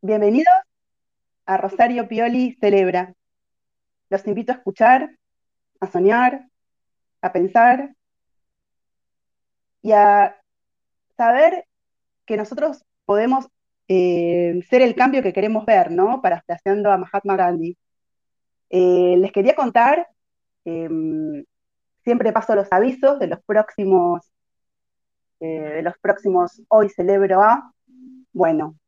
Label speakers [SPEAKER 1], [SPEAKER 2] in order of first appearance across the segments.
[SPEAKER 1] Bienvenidos a Rosario Pioli Celebra. Los invito a escuchar, a soñar, a pensar y a saber que nosotros podemos eh, ser el cambio que queremos ver, ¿no? Parafraseando a Mahatma Gandhi. Eh, les quería contar, em, siempre paso los avisos de los próximos, eh, de los próximos Hoy Celebro A. Bueno,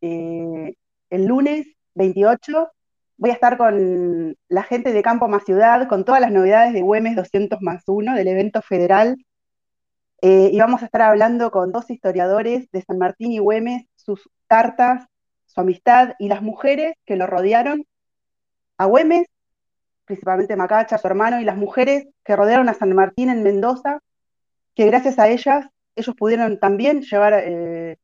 [SPEAKER 1] el lunes 28 voy a estar con la gente de Campo Más Ciudad, con todas las novedades de Güemes 200 más 1, del evento federal. y vamos a estar hablando con dos historiadores de San Martín y Güemes, sus cartas, su amistad y las mujeres que lo rodearon a Güemes, principalmente Macacha, su hermano, y las mujeres que rodearon a San Martín en Mendoza, que gracias a ellas ellos pudieron también llevar eh,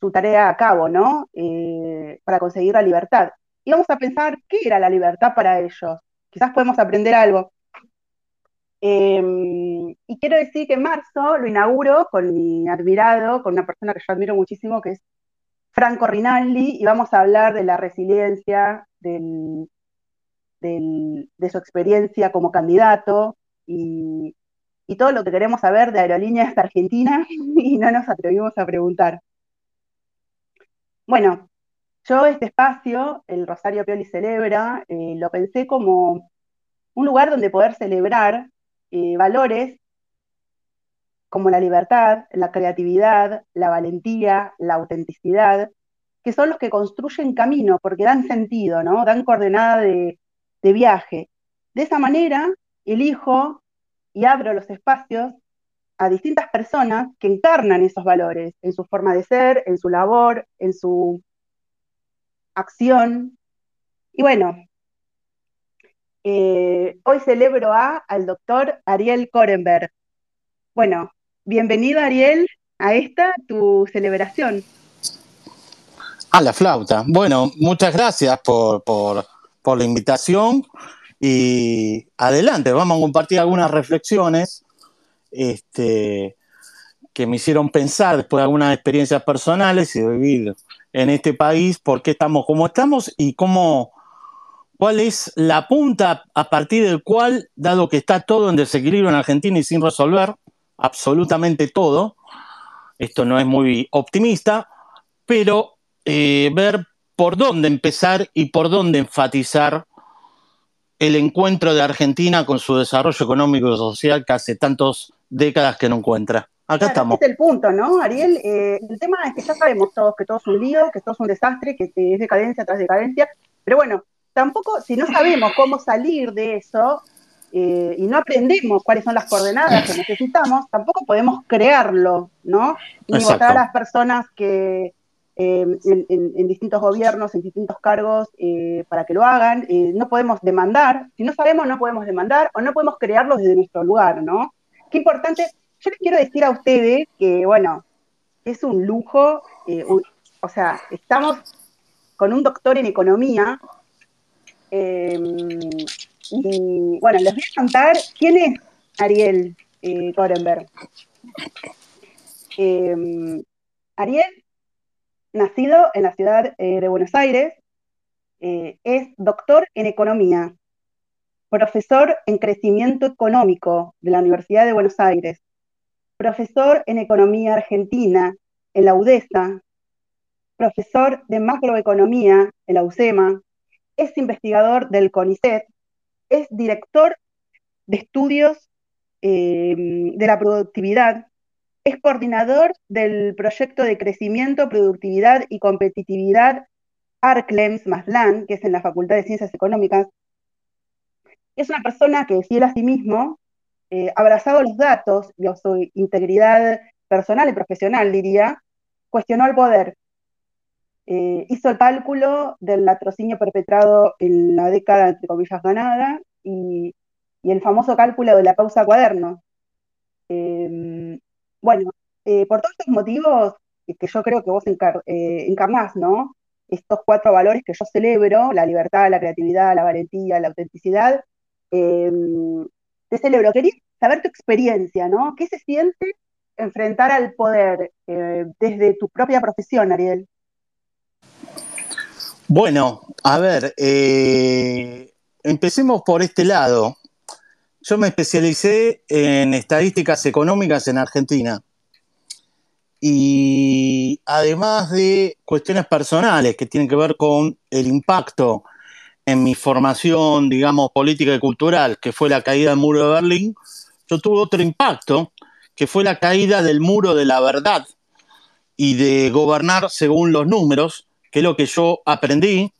[SPEAKER 1] su tarea a cabo, ¿no? Eh, para conseguir la libertad. Y vamos a pensar qué era la libertad para ellos. Quizás podemos aprender algo. Em, y quiero decir que en marzo lo inauguro con mi admirado, con una persona que yo admiro muchísimo, que es Franco Rinaldi, y vamos a hablar de la resiliencia, de su experiencia como candidato y, todo lo que queremos saber de Aerolíneas Argentina y no nos atrevimos a preguntar. Bueno, yo este espacio, el Rosario Pioli Celebra, eh, lo pensé como un lugar donde poder celebrar eh, valores como la libertad, la creatividad, la valentía, la autenticidad, que son los que construyen camino, porque dan sentido, ¿no? Dan coordenada de, viaje. De esa manera, elijo y abro los espacios a distintas personas que encarnan esos valores en su forma de ser, en su labor, en su acción. Y bueno, eh, hoy celebro a, al doctor Ariel Korenberg. Bueno, bienvenido Ariel a esta tu celebración.
[SPEAKER 2] A la flauta. Bueno, muchas gracias por, la invitación y adelante, vamos a compartir algunas reflexiones este, que me hicieron pensar después de algunas experiencias personales y de vivir en este país, por qué estamos como estamos y cómo, cuál es la punta a partir del cual, dado que está todo en desequilibrio en Argentina y sin resolver, absolutamente todo, esto no es muy optimista, pero eh, ver por dónde empezar y por dónde enfatizar el encuentro de Argentina con su desarrollo económico y social que hace tantas décadas que no encuentra. Acá estamos.
[SPEAKER 1] Este es el punto, ¿no, Ariel? Eh, el tema es que ya sabemos todos que todo es un lío, que todo es un desastre, que es decadencia tras decadencia, pero bueno, tampoco, si no sabemos cómo salir de eso, eh, y no aprendemos cuáles son las coordenadas que necesitamos, tampoco podemos crearlo, ¿no? Ni votar a las personas que eh, en, distintos gobiernos, en distintos cargos, eh, para que lo hagan. no podemos demandar, si no sabemos, no podemos demandar o no podemos crearlo desde nuestro lugar, ¿no? Qué importante. Yo les quiero decir a ustedes que, bueno, es un lujo, o sea, estamos con un doctor en economía. Y bueno, les voy a contar quién es Ariel eh, em, Ariel, nacido en la ciudad eh, de Buenos Aires, eh, es doctor en economía, profesor en crecimiento económico de la Universidad de Buenos Aires, profesor en economía argentina en la UDESA, profesor de macroeconomía en la UCEMA, es investigador del CONICET, es director de estudios em, de la productividad, es coordinador del proyecto de crecimiento, productividad y competitividad ARCLEMS más LAN, que es en la Facultad de Ciencias Económicas. Es una persona que, fiel a sí mismo, eh, abrazado los datos y su integridad personal y profesional, diría, cuestionó el poder, eh, hizo el cálculo del latrocinio perpetrado en la década, entre comillas, ganada y, el famoso cálculo de la pausa cuaderno. Em, bueno, eh, por todos estos motivos que yo creo que vos eh, encarnás, ¿no? Estos cuatro valores que yo celebro, la libertad, la creatividad, la valentía, la autenticidad, em, te celebro. Quería saber tu experiencia, ¿no? ¿Qué se siente enfrentar al poder desde tu propia profesión, Ariel?
[SPEAKER 2] Bueno, a ver, eh, empecemos por este lado. Yo me especialicé en estadísticas económicas en Argentina. Y además de cuestiones personales que tienen que ver con el impacto en mi formación, digamos, política y cultural, que fue la caída del muro de Berlín, yo tuve otro impacto, que fue la caída del muro de la verdad y de gobernar según los números, que es lo que yo aprendí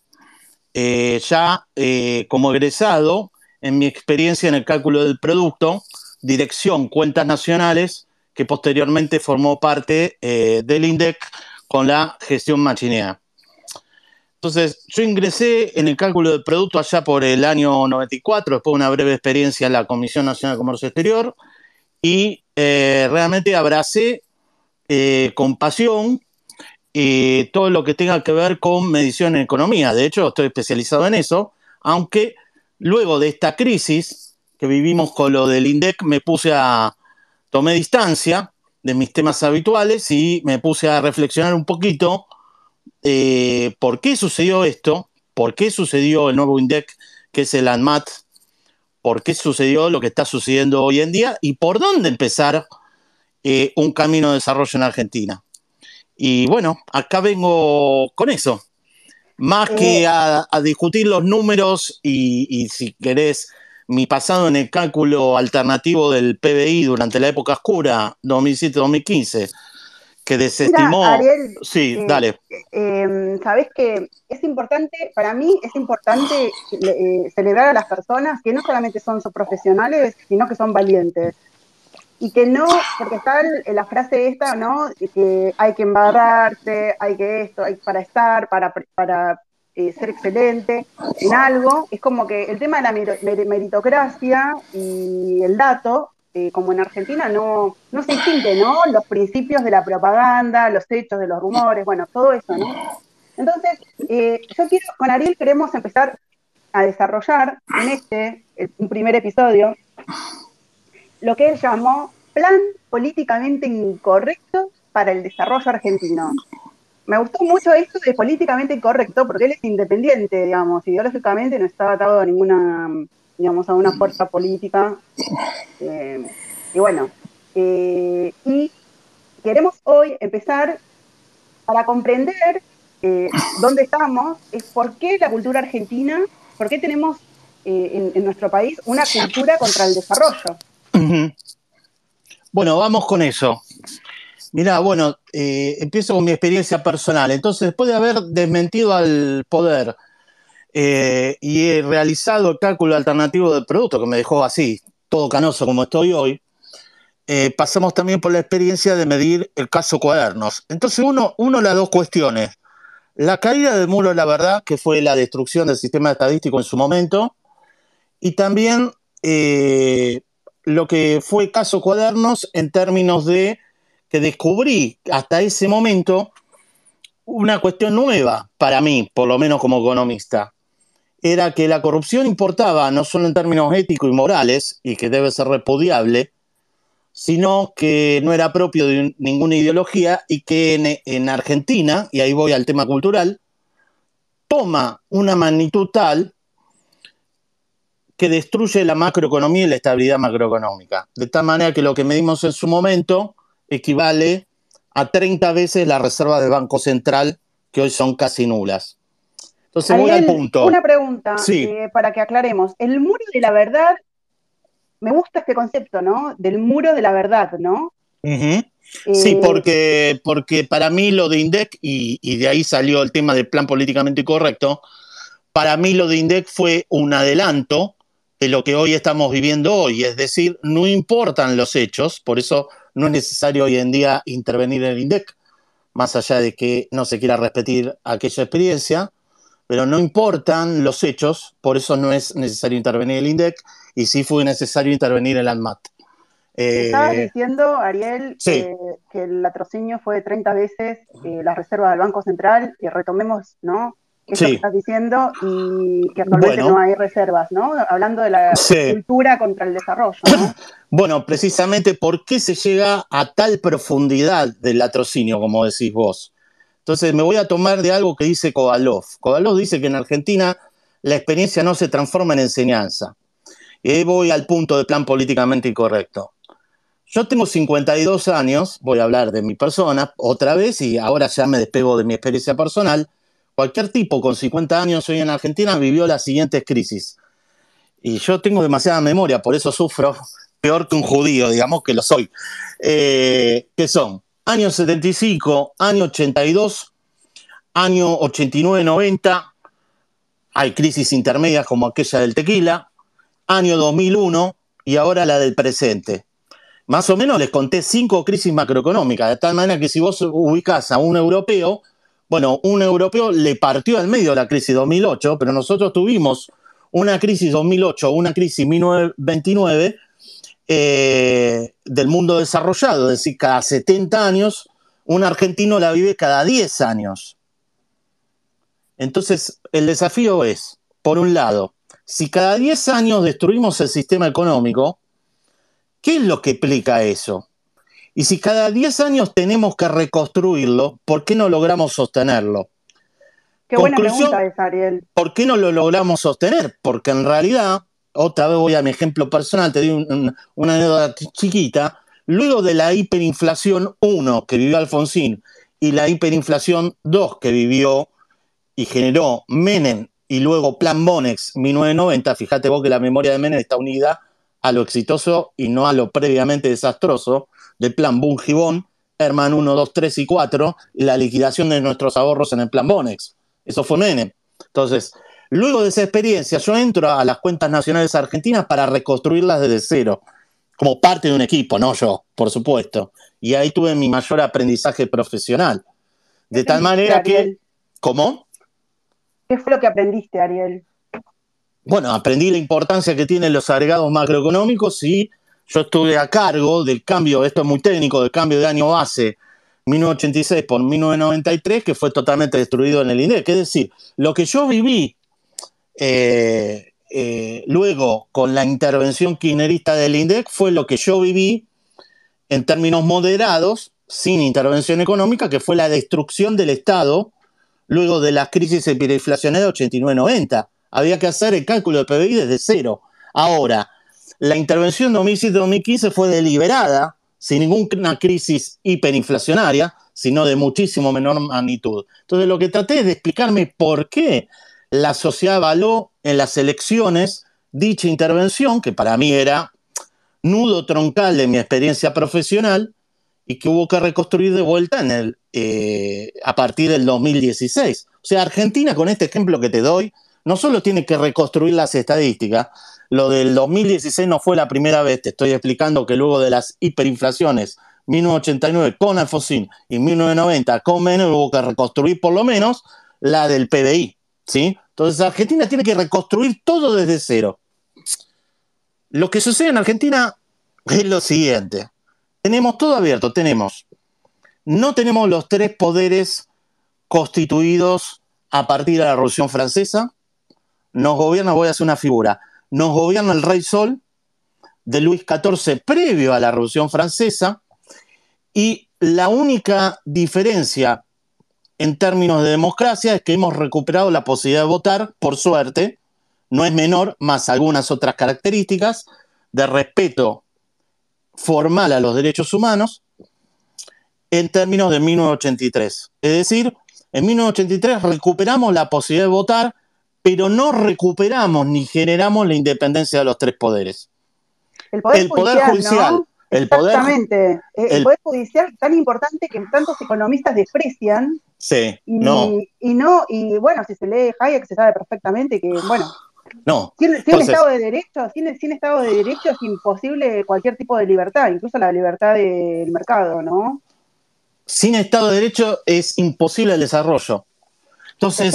[SPEAKER 2] eh, ya eh, como egresado en mi experiencia en el cálculo del producto, dirección, cuentas nacionales, que posteriormente formó parte eh, del INDEC con la gestión machinea. Entonces, yo ingresé en el cálculo del producto allá por el año 94, después de una breve experiencia en la Comisión Nacional de Comercio Exterior, y realmente abracé con pasión todo lo que tenga que ver con medición en economía. De hecho, estoy especializado en eso, aunque luego de esta crisis que vivimos con lo del INDEC, me puse a, tomé distancia de mis temas habituales y me puse a reflexionar un poquito eh, por qué sucedió esto, por qué sucedió el nuevo INDEC, que es el ANMAT, por qué sucedió lo que está sucediendo hoy en día y por dónde empezar eh, un camino de desarrollo en Argentina. Y bueno, acá vengo con eso. Más que eh. a, discutir los números y, si querés, mi pasado en el cálculo alternativo del PBI durante la época oscura, 2007-2015, que desestimó. sí, eh, dale.
[SPEAKER 1] Em, Sabes que es importante, para mí es importante eh, celebrar a las personas que no solamente son profesionales, sino que son valientes y que no, porque está la frase esta, ¿no? Que hay que embarrarse, hay que esto, hay para estar, para, para eh, ser excelente en algo. Es como que el tema de la meritocracia y el dato, eh, como en Argentina, no, no se distingue, ¿no? Los principios de la propaganda, los hechos de los rumores, bueno, todo eso, ¿no? Entonces, eh, yo quiero, con Ariel queremos empezar a desarrollar en este, un primer episodio, lo que él llamó Plan Políticamente Incorrecto para el Desarrollo Argentino. Me gustó mucho esto de políticamente incorrecto, porque él es independiente, digamos, ideológicamente no está atado a ninguna, digamos, a una fuerza política. Eh, y bueno, eh, y queremos hoy empezar para comprender eh, dónde estamos, es por qué la cultura argentina, por qué tenemos en, nuestro país una cultura contra el desarrollo.
[SPEAKER 2] Bueno, vamos con eso. Mira, bueno, empiezo con mi experiencia personal. Entonces, después de haber desmentido al poder eh, y he realizado el cálculo alternativo del producto, que me dejó así, todo canoso como estoy hoy, eh, pasamos también por la experiencia de medir el caso cuadernos. Entonces, uno, uno las dos cuestiones. La caída del muro la verdad, que fue la destrucción del sistema estadístico en su momento, y también lo que fue caso cuadernos en términos de que descubrí hasta ese momento una cuestión nueva para mí, por lo menos como economista. Era que la corrupción importaba no solo en términos éticos y morales, y que debe ser repudiable, sino que no era propio de ninguna ideología y que en, en Argentina, y ahí voy al tema cultural, toma una magnitud tal que destruye la macroeconomía y la estabilidad macroeconómica. De tal manera que lo que medimos en su momento equivale a 30 veces la reserva del Banco Central, que hoy son casi nulas.
[SPEAKER 1] Entonces voy al punto. Una pregunta eh, para que aclaremos. El muro de la verdad, me gusta este concepto, ¿no? Del muro de la verdad, ¿no?
[SPEAKER 2] sí, eh, porque, porque para mí lo de INDEC, y, y, de ahí salió el tema del plan políticamente correcto, para mí lo de INDEC fue un adelanto de lo que hoy estamos viviendo hoy. Es decir, no importan los hechos, por eso no es necesario hoy en día intervenir en el INDEC, más allá de que no se quiera repetir aquella experiencia, pero no importan los hechos, por eso no es necesario intervenir en el INDEC y sí fue necesario intervenir en el ANMAT.
[SPEAKER 1] Eh, Estabas diciendo, Ariel, que el latrocinio fue 30 veces eh, la reserva del Banco Central, y retomemos, ¿no? eso que estás diciendo y que actualmente no hay reservas, ¿no? Hablando de la cultura contra el desarrollo. ¿no?
[SPEAKER 2] Bueno, precisamente, ¿por qué se llega a tal profundidad del latrocinio, como decís vos? Entonces me voy a tomar de algo que dice Kovalov. Kovalov dice que en Argentina la experiencia no se transforma en enseñanza. Y ahí voy al punto de plan políticamente incorrecto. Yo tengo 52 años, voy a hablar de mi persona otra vez y ahora ya me despego de mi experiencia personal. Cualquier tipo con 50 años hoy en Argentina vivió las siguientes crisis. Y yo tengo demasiada memoria, por eso sufro peor que un judío, digamos que lo soy. Eh, ¿Qué son? Año 75, año 82, año 89-90, hay crisis intermedias como aquella del tequila, año 2001 y ahora la del presente. Más o menos les conté cinco crisis macroeconómicas, de tal manera que si vos ubicás a un europeo, bueno, un europeo le partió al medio la crisis 2008, pero nosotros tuvimos una crisis 2008, una crisis 1929 eh, del mundo desarrollado, es decir, cada 70 años, un argentino la vive cada 10 años. Entonces, el desafío es, por un lado, si cada 10 años destruimos el sistema económico, ¿Qué es lo que explica eso? Y si cada 10 años tenemos que reconstruirlo, ¿por qué no logramos sostenerlo?
[SPEAKER 1] Qué buena pregunta es, Ariel.
[SPEAKER 2] ¿Por qué no lo logramos sostener? Porque en realidad, otra vez voy a mi ejemplo personal, te doy una anécdota chiquita. Luego de la hiperinflación 1 que vivió Alfonsín y la hiperinflación 2 que vivió y generó Menem y luego Plan Bonex 1990, fíjate vos que la memoria de Menem está unida a lo exitoso y no a lo previamente desastroso del plan Bungibón, Herman 1, 2, 3 y 4, y la liquidación de nuestros ahorros en el plan Bonex. Eso fue Menem. Entonces, luego de esa experiencia, yo entro a las cuentas nacionales argentinas para reconstruirlas desde cero, como parte de un equipo, no yo, por supuesto. Y ahí tuve mi mayor aprendizaje profesional. De tal manera que... ¿Cómo?
[SPEAKER 1] ¿Qué fue lo que aprendiste, Ariel?
[SPEAKER 2] bueno, aprendí la importancia que tienen los agregados macroeconómicos y yo estuve a cargo del cambio, esto es muy técnico, del cambio de año base 1986 por 1993, que fue totalmente destruido en el INDEC. Es decir, lo que yo viví eh, eh, luego con la intervención kirchnerista del INDEC fue lo que yo viví en términos moderados, sin intervención económica, que fue la destrucción del Estado luego de las crisis hiperinflacionarias de 89-90 había que hacer el cálculo de PBI desde cero. Ahora, la intervención 2007-2015 fue deliberada, sin ninguna crisis hiperinflacionaria, sino de muchísimo menor magnitud. Entonces, lo que traté es de explicarme por qué la sociedad avaló en las elecciones dicha intervención, que para mí era nudo troncal de mi experiencia profesional y que hubo que reconstruir de vuelta en el, eh, a partir del 2016. O sea, Argentina, con este ejemplo que te doy, no solo tiene que reconstruir las estadísticas, lo del 2016 no fue la primera vez, te estoy explicando que luego de las hiperinflaciones 1989 con Alfonsín y 1990 con Menem hubo que reconstruir por lo menos la del PBI, ¿sí? Entonces Argentina tiene que reconstruir todo desde cero. Lo que sucede en Argentina es lo siguiente. Tenemos todo abierto, tenemos. No tenemos los tres poderes constituidos a partir de la Revolución Francesa, nos gobierna, voy a hacer una figura, nos gobierna el rey Sol de Luis XIV previo a la Revolución Francesa y la única diferencia en términos de democracia es que hemos recuperado la posibilidad de votar, por suerte, no es menor, más algunas otras características de respeto formal a los derechos humanos en términos de 1983. Es decir, en 1983 recuperamos la posibilidad de votar pero no recuperamos ni generamos la independencia de los tres poderes.
[SPEAKER 1] El poder, judicial, el Exactamente. el, poder judicial tan importante que tantos economistas desprecian.
[SPEAKER 2] Sí,
[SPEAKER 1] y,
[SPEAKER 2] no.
[SPEAKER 1] Y no, y bueno, si se lee Hayek se sabe perfectamente que, bueno,
[SPEAKER 2] no.
[SPEAKER 1] Sin, Estado de Derecho, sin, sin, Estado de Derecho es imposible cualquier tipo de libertad, incluso la libertad del mercado, ¿no?
[SPEAKER 2] Sin Estado de Derecho es imposible el desarrollo. Entonces,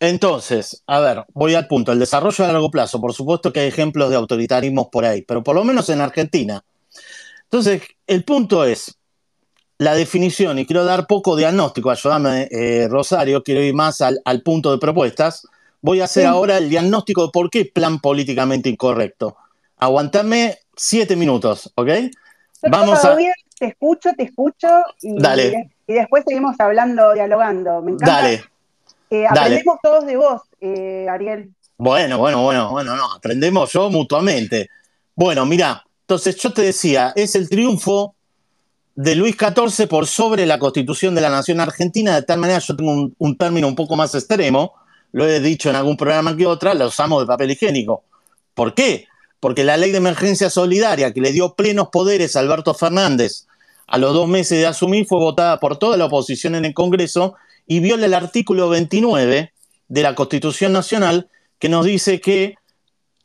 [SPEAKER 2] entonces, a ver, voy al punto. El desarrollo a largo plazo, por supuesto que hay ejemplos de autoritarismos por ahí, pero por lo menos en Argentina. Entonces, el punto es la definición, y quiero dar poco diagnóstico, ayúdame eh, Rosario, quiero ir más al, punto de propuestas. Voy a hacer ahora el diagnóstico de por qué plan políticamente incorrecto. Aguantame siete minutos, ¿ok?
[SPEAKER 1] Vamos a... Bien, te escucho, te escucho y,
[SPEAKER 2] Dale.
[SPEAKER 1] y después seguimos hablando, dialogando. Me encanta.
[SPEAKER 2] Dale.
[SPEAKER 1] Eh, aprendemos todos de vos, eh, Ariel.
[SPEAKER 2] Bueno, bueno, bueno, bueno, no, aprendemos yo mutuamente. Bueno, mira, entonces yo te decía, es el triunfo de Luis XIV por sobre la constitución de la nación argentina, de tal manera yo tengo un, término un poco más extremo, lo he dicho en algún programa que otra, lo usamos de papel higiénico. ¿Por qué? Porque la ley de emergencia solidaria que le dio plenos poderes a Alberto Fernández a los dos meses de asumir fue votada por toda la oposición en el Congreso y viola el artículo 29 de la Constitución Nacional que nos dice que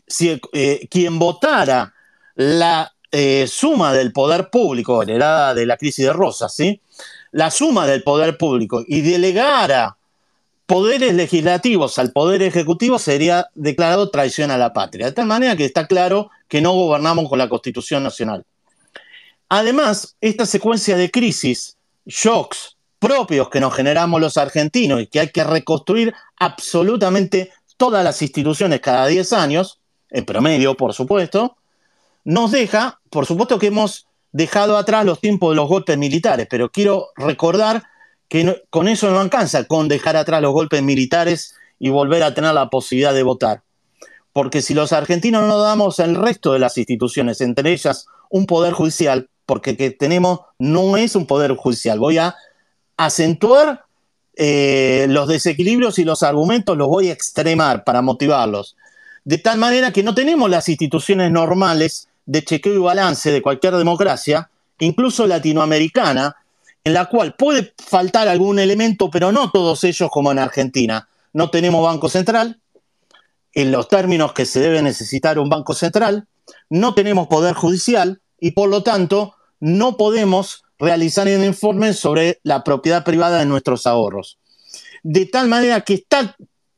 [SPEAKER 2] si, eh, quien votara la eh, suma del poder público heredada de la crisis de Rosas, ¿sí? la suma del poder público y delegara poderes legislativos al poder ejecutivo sería declarado traición a la patria. De tal manera que está claro que no gobernamos con la Constitución Nacional. Además, esta secuencia de crisis, shocks propios que nos generamos los argentinos y que hay que reconstruir absolutamente todas las instituciones cada 10 años, en promedio, por supuesto, nos deja, por supuesto que hemos dejado atrás los tiempos de los golpes militares, pero quiero recordar que con eso no alcanza, con dejar atrás los golpes militares y volver a tener la posibilidad de votar. Porque si los argentinos no damos el resto de las instituciones, entre ellas un poder judicial, porque que tenemos no es un poder judicial, voy a acentuar eh, los desequilibrios y los argumentos, los voy a extremar para motivarlos. De tal manera que no tenemos las instituciones normales de chequeo y balance de cualquier democracia, incluso latinoamericana, en la cual puede faltar algún elemento, pero no todos ellos como en Argentina. No tenemos Banco Central, en los términos que se debe necesitar un Banco Central, no tenemos Poder Judicial y por lo tanto no podemos realizar un informe sobre la propiedad privada de nuestros ahorros. De tal manera que está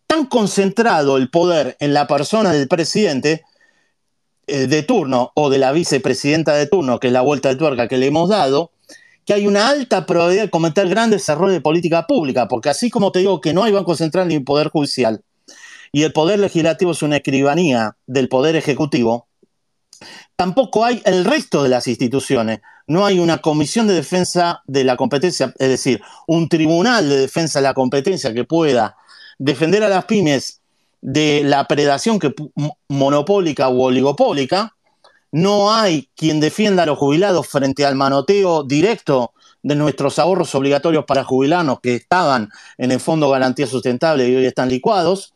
[SPEAKER 2] tan concentrado el poder en la persona del presidente de turno o de la vicepresidenta de turno, que es la vuelta de tuerca que le hemos dado, que hay una alta probabilidad de cometer grandes errores de política pública, porque así como te digo que no hay Banco Central ni Poder Judicial, y el Poder Legislativo es una escribanía del Poder Ejecutivo, tampoco hay el resto de las instituciones. No hay una comisión de defensa de la competencia, es decir, un tribunal de defensa de la competencia que pueda defender a las pymes de la predación que, monopólica u oligopólica. No hay quien defienda a los jubilados frente al manoteo directo de nuestros ahorros obligatorios para jubilarnos que estaban en el Fondo Garantía Sustentable y hoy están licuados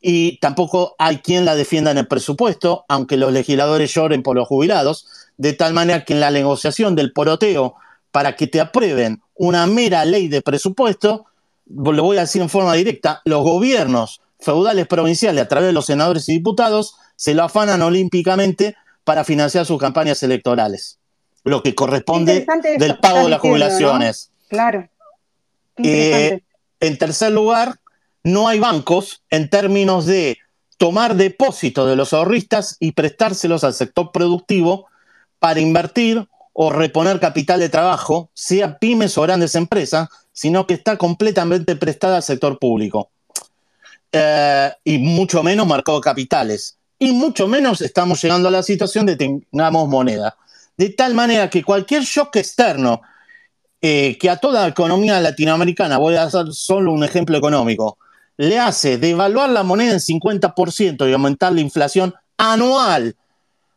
[SPEAKER 2] y tampoco hay quien la defienda en el presupuesto, aunque los legisladores lloren por los jubilados, de tal manera que en la negociación del poroteo para que te aprueben una mera ley de presupuesto, lo voy a decir en forma directa, los gobiernos feudales provinciales a través de los senadores y diputados se lo afanan olímpicamente para financiar sus campañas electorales, lo que corresponde del pago de las jubilaciones.
[SPEAKER 1] ¿no? Claro.
[SPEAKER 2] Eh, en tercer lugar, no hay bancos en términos de tomar depósitos de los ahorristas y prestárselos al sector productivo para invertir o reponer capital de trabajo, sea pymes o grandes empresas, sino que está completamente prestada al sector público. Eh, y mucho menos mercado capitales. Y mucho menos estamos llegando a la situación de tengamos moneda. De tal manera que cualquier shock externo eh, que a toda economía latinoamericana, voy a hacer solo un ejemplo económico, le hace devaluar la moneda en 50% y aumentar la inflación anual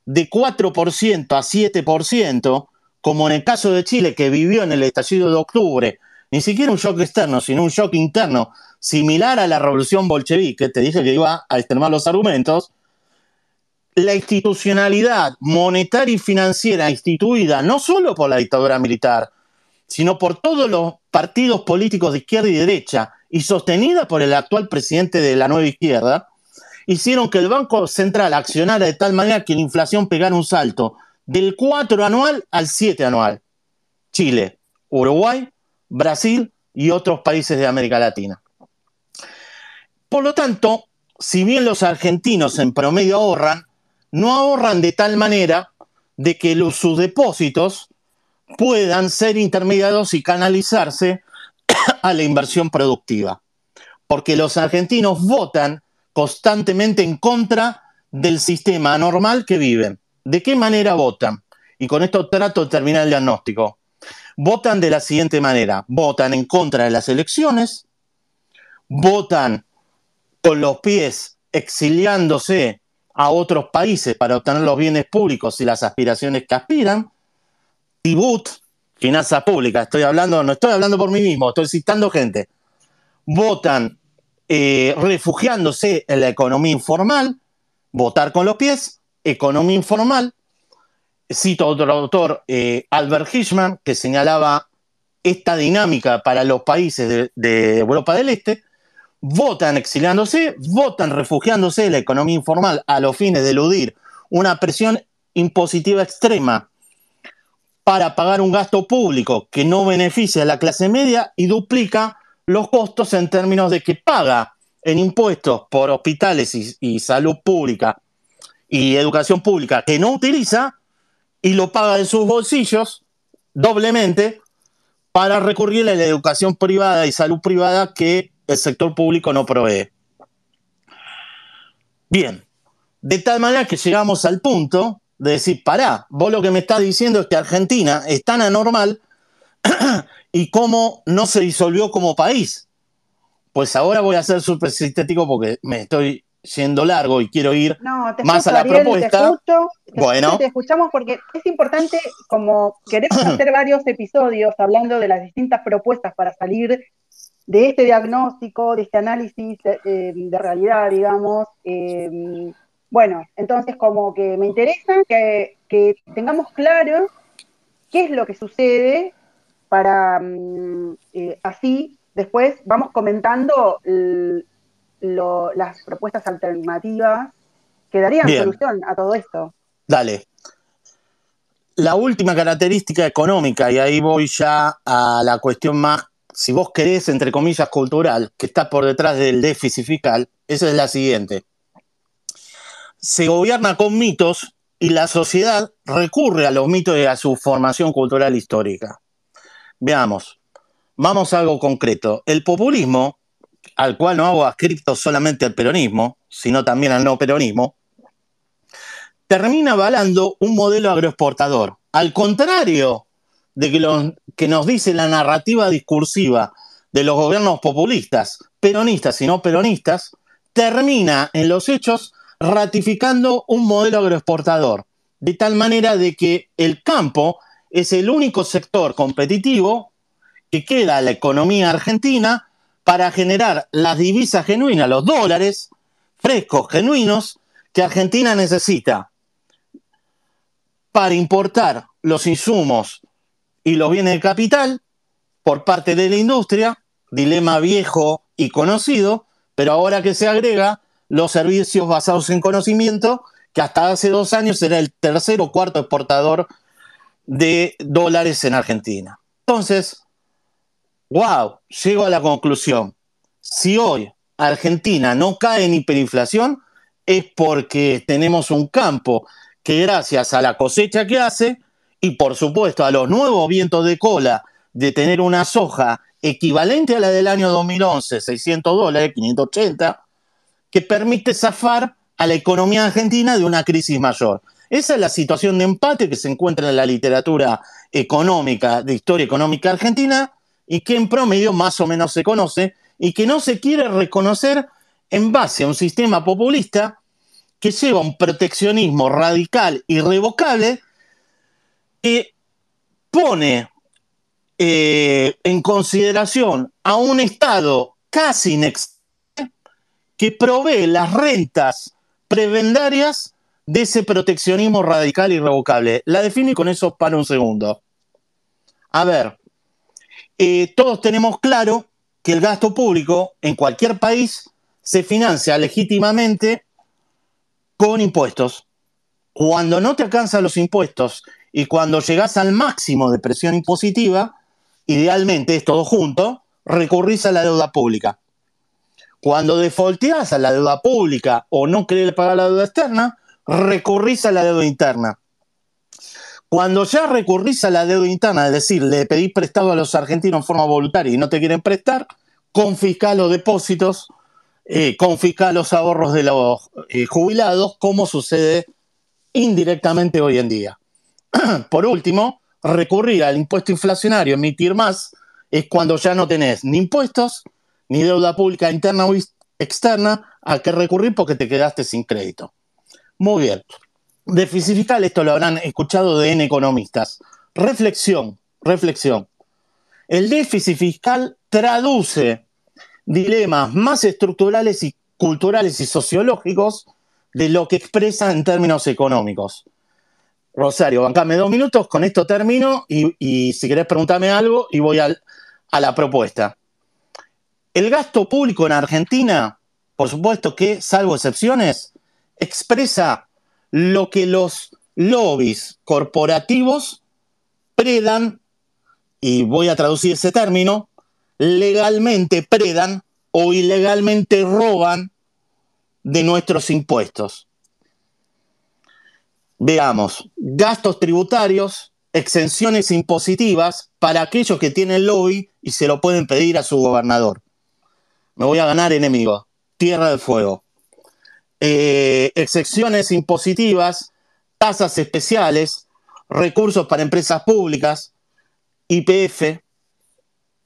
[SPEAKER 2] de 4% a 7%, como en el caso de Chile, que vivió en el estallido de octubre, ni siquiera un shock externo, sino un shock interno, similar a la revolución bolchevique, te dije que iba a extremar los argumentos, la institucionalidad monetaria y financiera instituida no solo por la dictadura militar, sino por todos los partidos políticos de izquierda y derecha, y sostenida por el actual presidente de la nueva izquierda, hicieron que el Banco Central accionara de tal manera que la inflación pegara un salto del 4 anual al 7 anual. Chile, Uruguay, Brasil y otros países de América Latina. Por lo tanto, si bien los argentinos en promedio ahorran, no ahorran de tal manera de que los, sus depósitos puedan ser intermediados y canalizarse a la inversión productiva. Porque los argentinos votan constantemente en contra del sistema anormal que viven. ¿De qué manera votan? y con esto trato de terminar el diagnóstico, votan de la siguiente manera, votan en contra de las elecciones, votan con los pies exiliándose a otros países para obtener los bienes públicos y las aspiraciones que aspiran, Tibut, finanzas públicas, estoy hablando, no estoy hablando por mí mismo, estoy citando gente, votan eh, refugiándose en la economía informal, votar con los pies, economía informal. Cito otro autor, eh, Albert Hirschman, que señalaba esta dinámica para los países de, Europa del Este, votan exiliándose, votan refugiándose en la economía informal a los fines de eludir una presión impositiva extrema para pagar un gasto público que no beneficia a la clase media y duplica los costos en términos de que paga en impuestos por hospitales y, salud pública y educación pública que no utiliza y lo paga de sus bolsillos doblemente para recurrir a la educación privada y salud privada que el sector público no provee. Bien, de tal manera que llegamos al punto de decir, pará, vos lo que me estás diciendo es que Argentina es tan anormal y cómo no se disolvió como país. Pues ahora voy a ser súper sintético porque me estoy siendo largo y quiero ir más a la propuesta.
[SPEAKER 1] bueno, te escuchamos porque es importante, como queremos hacer varios episodios hablando de las distintas propuestas para salir de este diagnóstico, de este análisis de, eh, realidad, digamos. Eh, bueno, entonces como que me interesa que, que tengamos claro qué es lo que sucede para mm, eh, así después vamos comentando las propuestas alternativas que darían solución a todo esto.
[SPEAKER 2] Dale. La última característica económica, y ahí voy ya a la cuestión más, si vos querés, entre comillas, cultural, que está por detrás del déficit fiscal, esa es la siguiente. Se gobierna con mitos y la sociedad recurre a los mitos y a su formación cultural histórica. Veamos, vamos a algo concreto. El populismo, al cual no hago ascripto solamente al peronismo, sino también al no peronismo, termina avalando un modelo agroexportador. Al contrario de que, lo, que nos dice la narrativa discursiva de los gobiernos populistas, peronistas y no peronistas, termina en los hechos ratificando un modelo agroexportador, de tal manera de que el campo es el único sector competitivo que queda a la economía argentina para generar las divisas genuinas, los dólares frescos, genuinos, que Argentina necesita para importar los insumos y los bienes de capital por parte de la industria, dilema viejo y conocido, pero ahora que se agrega los servicios basados en conocimiento, que hasta hace dos años era el tercer o cuarto exportador de dólares en Argentina. Entonces, wow, llego a la conclusión. Si hoy Argentina no cae en hiperinflación, es porque tenemos un campo que gracias a la cosecha que hace y por supuesto a los nuevos vientos de cola de tener una soja equivalente a la del año 2011, 600 dólares, 580, que permite zafar a la economía argentina de una crisis mayor. Esa es la situación de empate que se encuentra en la literatura económica, de historia económica argentina, y que en promedio más o menos se conoce, y que no se quiere reconocer en base a un sistema populista que lleva un proteccionismo radical, irrevocable, que pone eh, en consideración a un Estado casi inexistente que provee las rentas prebendarias de ese proteccionismo radical irrevocable. La defino y con eso para un segundo. A ver, eh, todos tenemos claro que el gasto público en cualquier país se financia legítimamente con impuestos. Cuando no te alcanzan los impuestos y cuando llegas al máximo de presión impositiva, idealmente es todo junto, recurrís a la deuda pública. Cuando defaulteás a la deuda pública o no querés pagar la deuda externa, recurrís a la deuda interna. Cuando ya recurrís a la deuda interna, es decir, le pedís prestado a los argentinos en forma voluntaria y no te quieren prestar, confisca los depósitos, eh, confisca los ahorros de los eh, jubilados, como sucede indirectamente hoy en día. por último, recurrir al impuesto inflacionario, emitir más, es cuando ya no tenés ni impuestos, ni deuda pública interna o externa a que recurrir porque te quedaste sin crédito. Muy bien. Déficit fiscal, esto lo habrán escuchado de N economistas. Reflexión, reflexión. El déficit fiscal traduce dilemas más estructurales y culturales y sociológicos de lo que expresa en términos económicos. Rosario, bancame dos minutos, con esto termino y, si querés preguntarme algo y voy a la propuesta. El gasto público en Argentina, por supuesto que, salvo excepciones, expresa lo que los lobbies corporativos predan, y voy a traducir ese término, legalmente predan o ilegalmente roban de nuestros impuestos. Veamos, gastos tributarios, exenciones impositivas para aquellos que tienen lobby y se lo pueden pedir a su gobernador. Me voy a ganar enemigo. Tierra del Fuego. Eh, excepciones impositivas, tasas especiales, recursos para empresas públicas, IPF,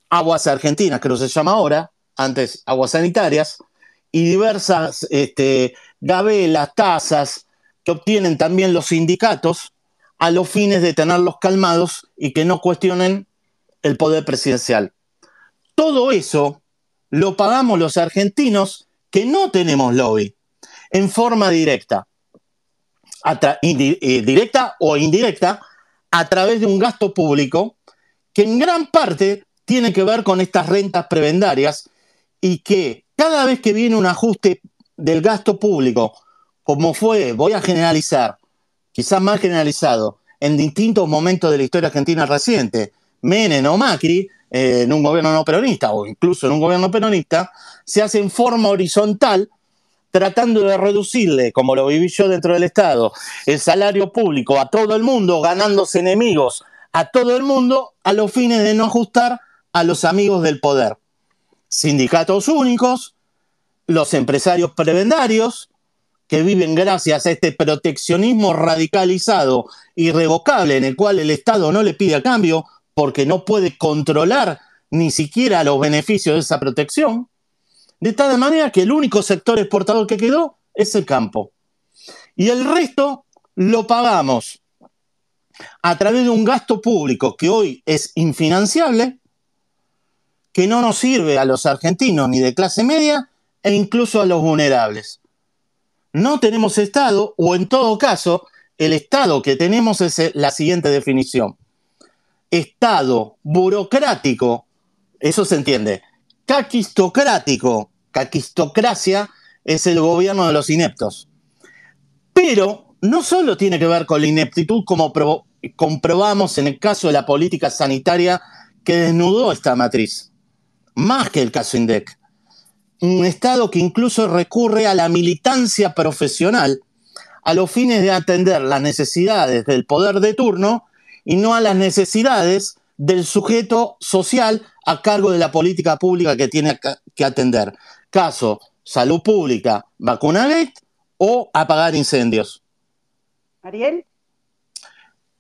[SPEAKER 2] aguas argentinas, que se llama ahora, antes aguas sanitarias, y diversas este, gabelas, tasas, que obtienen también los sindicatos a los fines de tenerlos calmados y que no cuestionen el poder presidencial. Todo eso lo pagamos los argentinos que no tenemos lobby en forma directa, eh, directa o indirecta, a través de un gasto público que en gran parte tiene que ver con estas rentas prebendarias y que cada vez que viene un ajuste del gasto público como fue, voy a generalizar, quizás más generalizado, en distintos momentos de la historia argentina reciente, Menem o Macri, eh, en un gobierno no peronista o incluso en un gobierno peronista, se hace en forma horizontal tratando de reducirle, como lo viví yo dentro del Estado, el salario público a todo el mundo, ganándose enemigos a todo el mundo, a los fines de no ajustar a los amigos del poder. Sindicatos únicos, los empresarios prebendarios, que viven gracias a este proteccionismo radicalizado, irrevocable, en el cual el Estado no le pide a cambio porque no puede controlar ni siquiera los beneficios de esa protección, de tal manera que el único sector exportador que quedó es el campo. Y el resto lo pagamos a través de un gasto público que hoy es infinanciable, que no nos sirve a los argentinos ni de clase media e incluso a los vulnerables no tenemos Estado o en todo caso, el Estado que tenemos es la siguiente definición. Estado burocrático, eso se entiende. Caquistocrático, caquistocracia es el gobierno de los ineptos. Pero no solo tiene que ver con la ineptitud como comprobamos en el caso de la política sanitaria que desnudó esta matriz, más que el caso INDEC un Estado que incluso recurre a la militancia profesional a los fines de atender las necesidades del poder de turno y no a las necesidades del sujeto social a cargo de la política pública que tiene que atender. Caso, salud pública, vacuna o apagar incendios.
[SPEAKER 1] Ariel.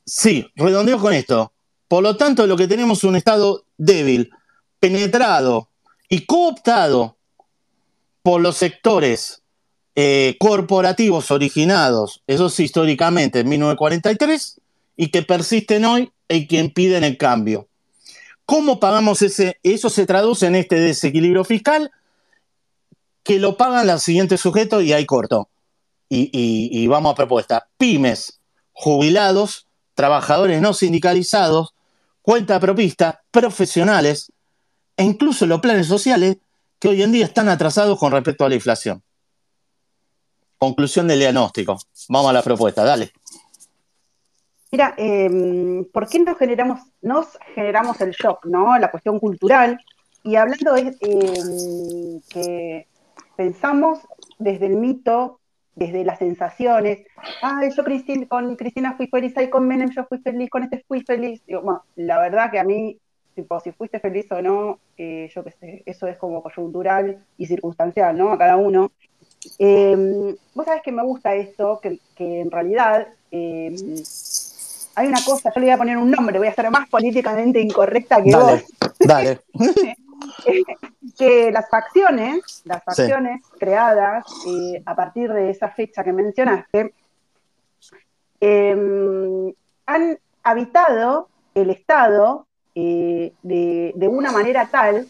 [SPEAKER 2] Sí, redondeo con esto. Por lo tanto, lo que tenemos es un Estado débil, penetrado y cooptado por los sectores eh, corporativos originados, esos históricamente en 1943, y que persisten hoy y que impiden el cambio. ¿Cómo pagamos ese? Eso se traduce en este desequilibrio fiscal que lo pagan los siguientes sujetos y ahí corto. Y, y vamos a propuesta. Pymes, jubilados, trabajadores no sindicalizados, cuenta propista, profesionales e incluso los planes sociales hoy en día están atrasados con respecto a la inflación. Conclusión del diagnóstico. Vamos a la propuesta, dale.
[SPEAKER 1] Mira, em, ¿por qué nos generamos, nos generamos el shock, ¿no? La cuestión cultural. Y hablando de em, que pensamos desde el mito, desde las sensaciones. Ay, yo con Cristina fui feliz, y con Menem yo fui feliz, con este fui feliz. la verdad que a mí si fuiste feliz o no, eh, yo qué sé, eso es como coyuntural y circunstancial, ¿no? A cada uno. Em, vos sabés que me gusta esto, que, en realidad em, hay una cosa, yo le voy a poner un nombre, voy a ser más políticamente incorrecta que
[SPEAKER 2] Dale,
[SPEAKER 1] vos.
[SPEAKER 2] dale.
[SPEAKER 1] que las facciones, las facciones creadas eh, a partir de esa fecha que mencionaste, em, han habitado el Estado eh, de, una manera tal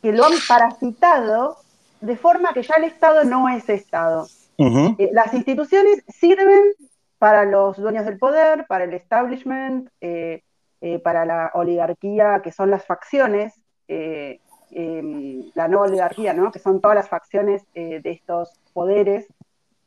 [SPEAKER 1] que lo han parasitado de forma que ya el Estado no es Estado. Eh, las instituciones sirven para los dueños del poder, para el establishment, para la oligarquía, que son las facciones, Em, la nueva oligarquía, ¿no? que son todas las facciones eh, de estos poderes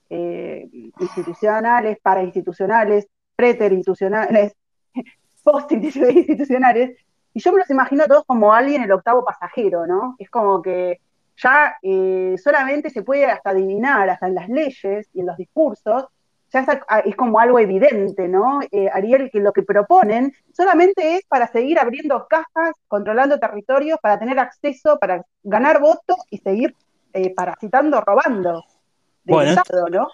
[SPEAKER 1] eh, institucionales, parainstitucionales, preterinstitucionales, postinstitucionales, y yo me los imagino todos como alguien el octavo pasajero, ¿no? Es como que ya eh, solamente se puede hasta adivinar, hasta en las leyes y en los discursos, ya ah, es, como algo evidente, ¿no? Eh, Ariel, que lo que proponen solamente es para seguir abriendo cajas, controlando territorios, para tener acceso, para ganar votos y seguir eh, parasitando, robando del Estado, ¿no?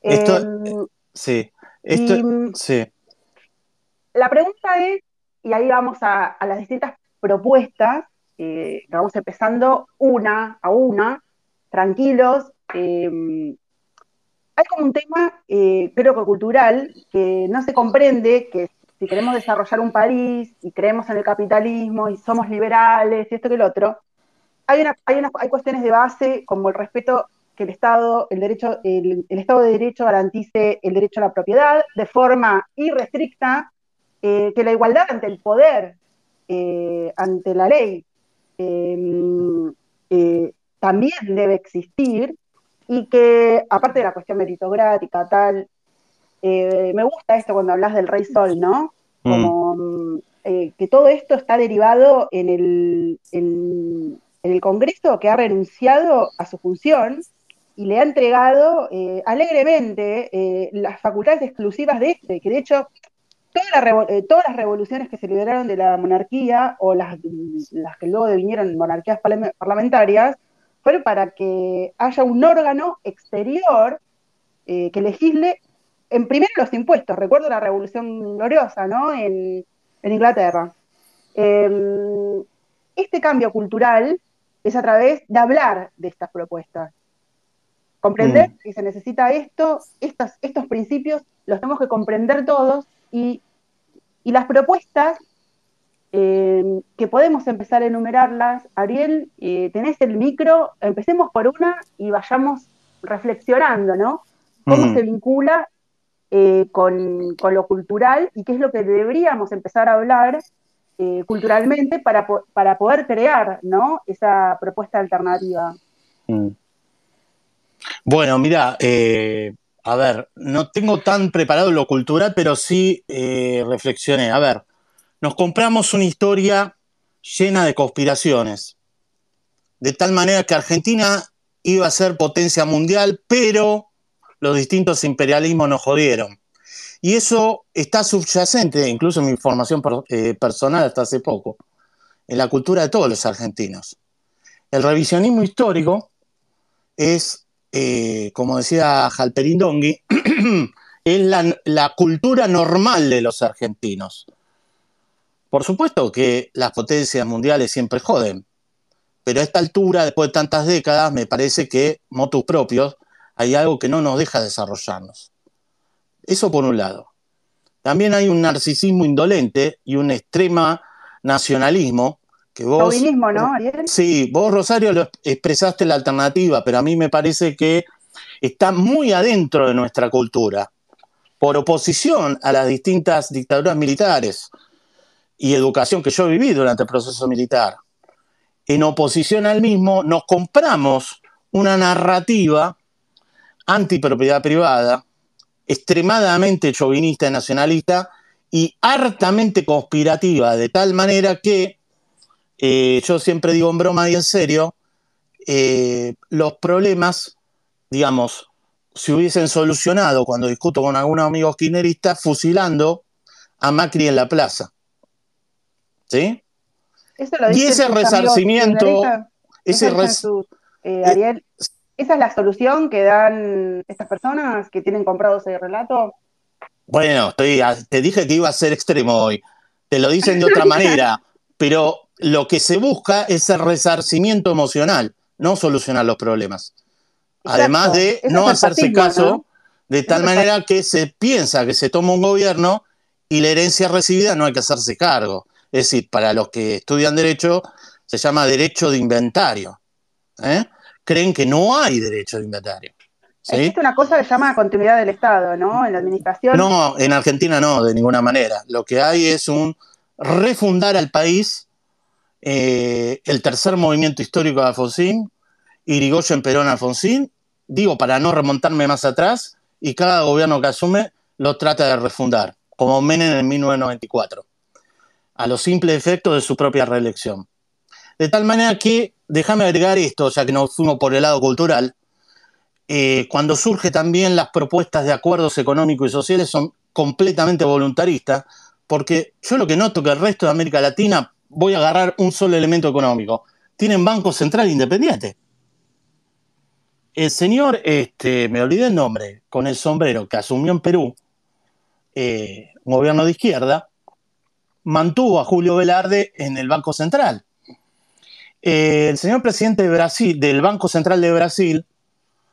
[SPEAKER 2] Esto, em, sí, esto, sí.
[SPEAKER 1] La pregunta es, y ahí vamos a, las distintas propuestas, eh, vamos empezando una a una, tranquilos, em, hay como un tema, eh, creo que cultural, que no se comprende, que si queremos desarrollar un país y creemos en el capitalismo y somos liberales y esto que el otro, hay, una, hay, hay cuestiones de base como el respeto que el Estado, el derecho, el, Estado de Derecho garantice el derecho a la propiedad de forma irrestricta, eh, que la igualdad ante el poder, eh, ante la ley, también debe existir, y que, aparte de la cuestión meritocrática, tal, eh, me gusta esto cuando hablas del Rey Sol, ¿no? Mm. Como mm, eh, que todo esto está derivado en el, en, el Congreso que ha renunciado a su función y le ha entregado eh, alegremente las facultades exclusivas de este, que de hecho todas las revoluciones que se liberaron de la monarquía o las, las que luego vinieron monarquías parlamentarias, fueron para que haya un órgano exterior eh, que legisle en primero los impuestos. Recuerdo la Revolución Gloriosa, ¿no? En, Inglaterra. Em, este cambio cultural es a través de hablar de estas propuestas. Comprender mm. que se necesita esto, estos principios los tenemos que comprender todos y, y las propuestas Em, que podemos empezar a enumerarlas. Ariel, eh, tenés el micro, empecemos por una y vayamos reflexionando, ¿no? ¿Cómo se vincula eh, con, lo cultural y qué es lo que deberíamos empezar a hablar eh, culturalmente para, para, poder crear, ¿no? Esa propuesta alternativa. Mm.
[SPEAKER 2] Bueno, mira, a ver, no tengo tan preparado lo cultural, pero sí reflexioné. A ver, nos compramos una historia llena de conspiraciones, de tal manera que Argentina iba a ser potencia mundial, pero los distintos imperialismos nos jodieron. Y eso está subyacente, incluso en mi formación eh, personal hasta hace poco, en la cultura de todos los argentinos. El revisionismo histórico es, eh, como decía Jalperín Dongui, es la cultura normal de los argentinos. Por supuesto que las potencias mundiales siempre joden, pero a esta altura, después de tantas décadas, me parece que, motus propios, hay algo que no nos deja desarrollarnos. Eso por un lado. También hay un narcisismo indolente y un extrema nacionalismo que vos... ¿no, Sí, vos, Rosario, lo expresaste la alternativa, pero a mí me parece que está muy adentro de nuestra cultura, por oposición a las distintas dictaduras militares y educación que yo viví durante el proceso militar, en oposición al mismo, nos compramos una narrativa antipropiedad privada, extremadamente chauvinista y nacionalista y hartamente conspirativa, de tal manera que, eh, yo siempre digo en broma y en serio, eh, los problemas, digamos, se hubiesen solucionado cuando discuto con algunos amigos kirchneristas fusilando a Macri en la plaza. ¿Sí? y ese resarcimiento, ese
[SPEAKER 1] eh, Ariel, ¿esa es la solución que dan estas personas que tienen comprado ese relato?
[SPEAKER 2] Bueno, estoy, te dije que iba a ser extremo hoy. Te lo dicen de otra manera, pero lo que se busca es el resarcimiento emocional, no solucionar los problemas. Además de no hacerse caso, de tal manera que se piensa que se toma un gobierno y la herencia recibida no hay que hacerse cargo. Es decir, para los que estudian derecho, se llama derecho de inventario. ¿eh? Creen que no hay derecho de inventario.
[SPEAKER 1] Existe una cosa que se llama continuidad del Estado, ¿no? En la administración.
[SPEAKER 2] No, en Argentina no, de ninguna manera. Lo que hay es un refundar al país eh, el tercer movimiento histórico de Alfonsín, Irigoyen Perón Alfonsín, digo para no remontarme más atrás, y cada gobierno que asume lo trata de refundar, como Menem en 1994, a los simples efectos de su propia reelección. De tal manera que, déjame agregar esto, ya que nos fuimos por el lado cultural, eh, cuando surgen también las propuestas de acuerdos económicos y sociales son completamente voluntaristas, porque yo lo que noto que el resto de América Latina voy a agarrar un solo elemento económico. Tienen Banco Central Independiente. El señor, este, me olvidé el nombre, con el sombrero que asumió en Perú, eh, un gobierno de izquierda, mantuvo a Julio Velarde en el Banco Central. Eh, el señor presidente del Banco Central de Brasil,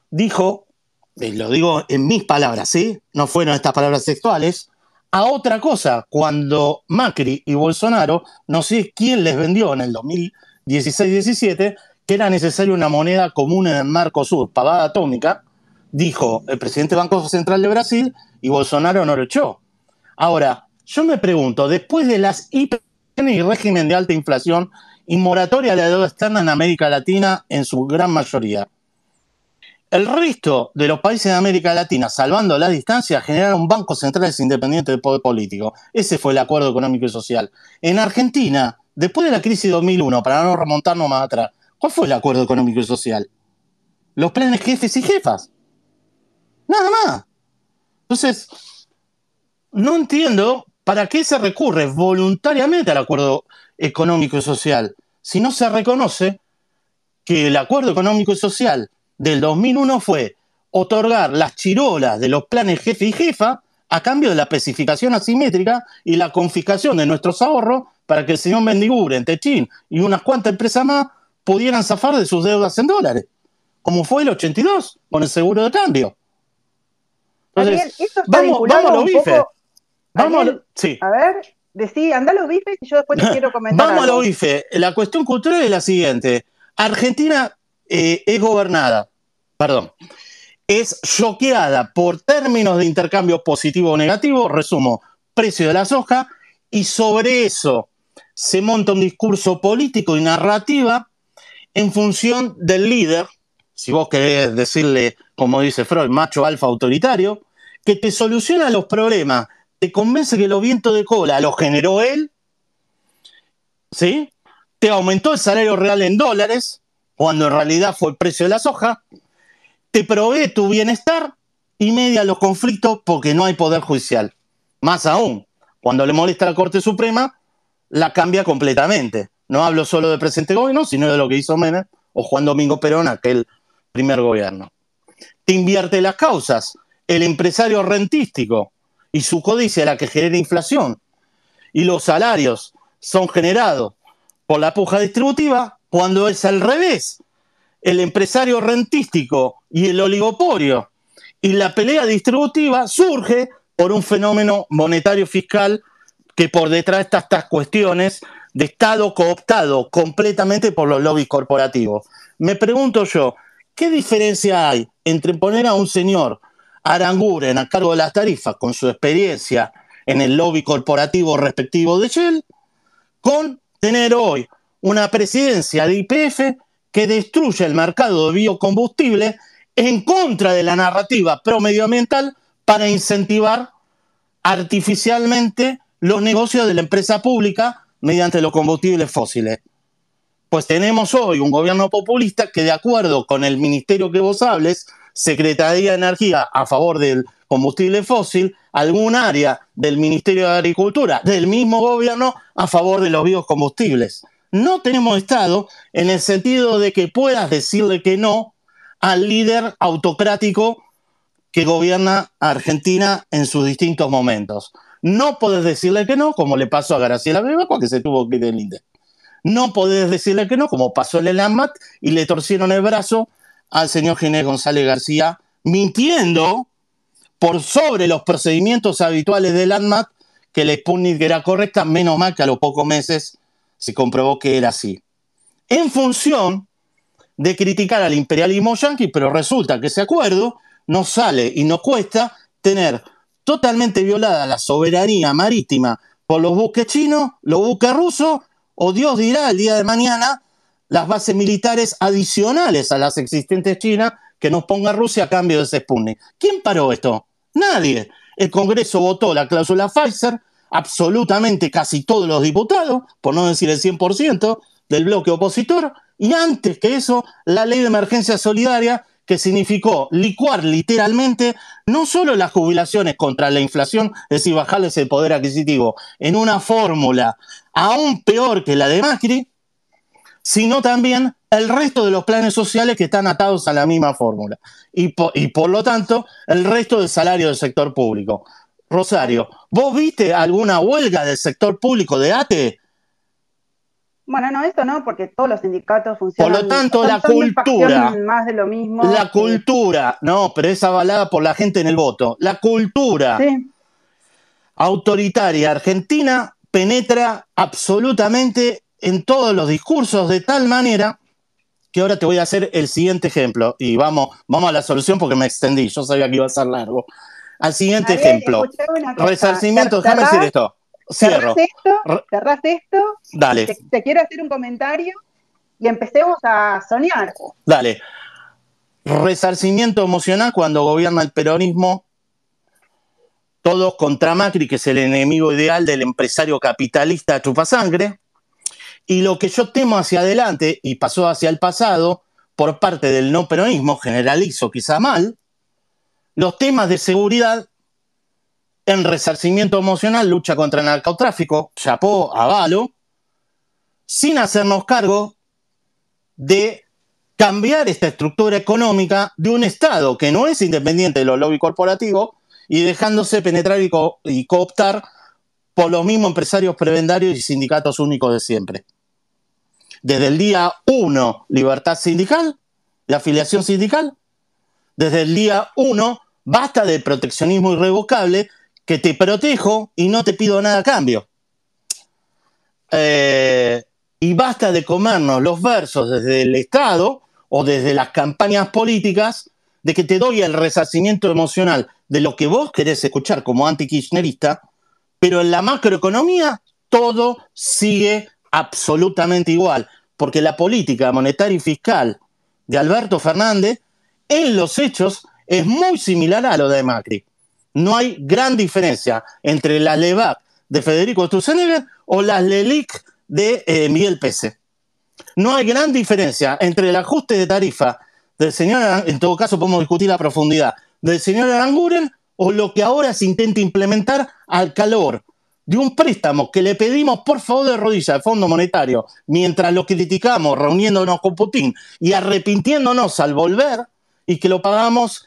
[SPEAKER 2] dijo, y lo digo en mis palabras, ¿sí? No fueron estas palabras sexuales, a otra cosa cuando Macri y Bolsonaro, no sé quién les vendió en el 2016-17, que era necesaria una moneda común en el Marco Sur, pagada atómica, dijo el presidente del Banco Central de Brasil y Bolsonaro no lo echó. Ahora, yo me pregunto, después de las IP y régimen de alta inflación y moratoria de la deuda externa en América Latina en su gran mayoría, el resto de los países de América Latina, salvando la distancia, generaron bancos centrales independientes del poder político. Ese fue el acuerdo económico y social. En Argentina, después de la crisis de 2001, para no remontarnos más atrás, ¿cuál fue el acuerdo económico y social? Los planes jefes y jefas. Nada más. Entonces, no entiendo para qué se recurre voluntariamente al acuerdo económico y social si no se reconoce que el acuerdo económico y social del 2001 fue otorgar las chirolas de los planes jefe y jefa a cambio de la especificación asimétrica y la confiscación de nuestros ahorros para que el señor Mendiguren, Techín y unas cuantas empresas más pudieran zafar de sus deudas en dólares, como fue el 82 con el seguro de cambio.
[SPEAKER 1] Entonces, vamos, vamos a los bifes. Vamos a, sí. a ver, decí, anda a los bifes y yo después te quiero comentar.
[SPEAKER 2] Vamos a los bifes. La cuestión cultural es la siguiente. Argentina eh, es gobernada perdón, es choqueada por términos de intercambio positivo o negativo, resumo, precio de la soja, y sobre eso se monta un discurso político y narrativa en función del líder, si vos querés decirle, como dice Freud, macho alfa autoritario, que te soluciona los problemas, te convence que los vientos de cola los generó él, ¿sí? Te aumentó el salario real en dólares, cuando en realidad fue el precio de la soja, te provee tu bienestar y media los conflictos porque no hay poder judicial. Más aún, cuando le molesta a la Corte Suprema, la cambia completamente. No hablo solo del presente gobierno, sino de lo que hizo Menem o Juan Domingo Perón, aquel primer gobierno. Te invierte las causas. El empresario rentístico y su codicia la que genera inflación y los salarios son generados por la puja distributiva cuando es al revés el empresario rentístico y el oligopolio. Y la pelea distributiva surge por un fenómeno monetario fiscal que por detrás está estas cuestiones de Estado cooptado completamente por los lobbies corporativos. Me pregunto yo, ¿qué diferencia hay entre poner a un señor Aranguren a cargo de las tarifas con su experiencia en el lobby corporativo respectivo de Shell con tener hoy una presidencia de IPF que destruye el mercado de biocombustible en contra de la narrativa promedioambiental para incentivar artificialmente los negocios de la empresa pública mediante los combustibles fósiles. Pues tenemos hoy un gobierno populista que de acuerdo con el ministerio que vos hables, Secretaría de Energía a favor del combustible fósil, algún área del Ministerio de Agricultura del mismo gobierno a favor de los biocombustibles no tenemos Estado en el sentido de que puedas decirle que no al líder autocrático que gobierna Argentina en sus distintos momentos. No podés decirle que no, como le pasó a Graciela Beba, que se tuvo que ir del INDE. No podés decirle que no, como pasó en el AMAT y le torcieron el brazo al señor Ginés González García, mintiendo por sobre los procedimientos habituales del ANMAT que la Sputnik era correcta, menos mal que a los pocos meses se comprobó que era así. En función de criticar al imperialismo yanqui, pero resulta que ese acuerdo nos sale y nos cuesta tener totalmente violada la soberanía marítima por los buques chinos, los buques rusos, o Dios dirá el día de mañana las bases militares adicionales a las existentes chinas que nos ponga Rusia a cambio de ese Sputnik. ¿Quién paró esto? Nadie. El Congreso votó la cláusula Pfizer, absolutamente casi todos los diputados, por no decir el 100% del bloque opositor, y antes que eso, la ley de emergencia solidaria que significó licuar literalmente no solo las jubilaciones contra la inflación, es decir, bajarles el poder adquisitivo en una fórmula aún peor que la de Macri, sino también el resto de los planes sociales que están atados a la misma fórmula. Y y por lo tanto, el resto del salario del sector público. Rosario, ¿vos viste alguna huelga del sector público de ATE?
[SPEAKER 1] Bueno, no, esto no, porque todos los sindicatos funcionan.
[SPEAKER 2] Por lo tanto, la cultura.
[SPEAKER 1] Más de lo mismo.
[SPEAKER 2] La cultura, no, pero es avalada por la gente en el voto. La cultura autoritaria argentina penetra absolutamente en todos los discursos de tal manera que ahora te voy a hacer el siguiente ejemplo. Y vamos, vamos a la solución porque me extendí, yo sabía que iba a ser largo. Al siguiente ejemplo. Resarcimiento, déjame decir esto. Cierro.
[SPEAKER 1] Cerrás esto,
[SPEAKER 2] Dale.
[SPEAKER 1] Te, quiero hacer un comentario y empecemos a soñar.
[SPEAKER 2] Dale. Resarcimiento emocional cuando gobierna el peronismo, todos contra Macri, que es el enemigo ideal del empresario capitalista chupasangre. Y lo que yo temo hacia adelante, y pasó hacia el pasado, por parte del no peronismo, generalizo quizá mal, los temas de seguridad en resarcimiento emocional, lucha contra el narcotráfico, chapó, avalo, sin hacernos cargo de cambiar esta estructura económica de un Estado que no es independiente de los lobbies corporativos y dejándose penetrar y, cooptar por los mismos empresarios prebendarios y sindicatos únicos de siempre. Desde el día 1, libertad sindical, de afiliación sindical. Desde el día 1, basta del proteccionismo irrevocable que te protejo y no te pido nada a cambio. Eh, y basta de comernos los versos desde el Estado o desde las campañas políticas de que te doy el resarcimiento emocional de lo que vos querés escuchar como anti-kirchnerista, pero en la macroeconomía todo sigue absolutamente igual, porque la política monetaria y fiscal de Alberto Fernández en los hechos es muy similar a lo de Macri no hay gran diferencia entre la LEVAC de Federico Sturzenegger o las LELIC de eh, Miguel Pese. No hay gran diferencia entre el ajuste de tarifa del señor, en todo caso podemos discutir la profundidad, del señor Aranguren o lo que ahora se intenta implementar al calor de un préstamo que le pedimos por favor de rodillas al Fondo Monetario, mientras lo criticamos reuniéndonos con Putin y arrepintiéndonos al volver, y que lo pagamos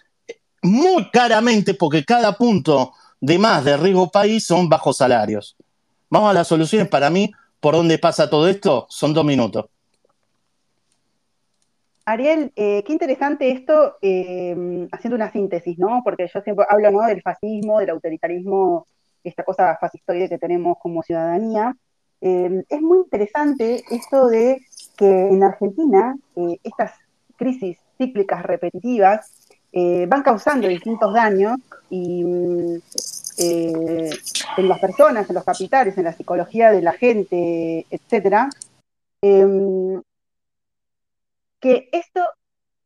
[SPEAKER 2] muy caramente porque cada punto de más de riesgo país son bajos salarios. Vamos a las soluciones. Para mí, ¿por dónde pasa todo esto? Son dos minutos.
[SPEAKER 1] Ariel, eh, qué interesante esto, eh, haciendo una síntesis, ¿no? Porque yo siempre hablo ¿no? del fascismo, del autoritarismo, esta cosa fascistoide que tenemos como ciudadanía. Eh, es muy interesante esto de que en Argentina estas crisis cíclicas repetitivas eh, van causando distintos daños y mm, eh, en las personas, en los capitales, en la psicología de la gente, etcétera, em, que esto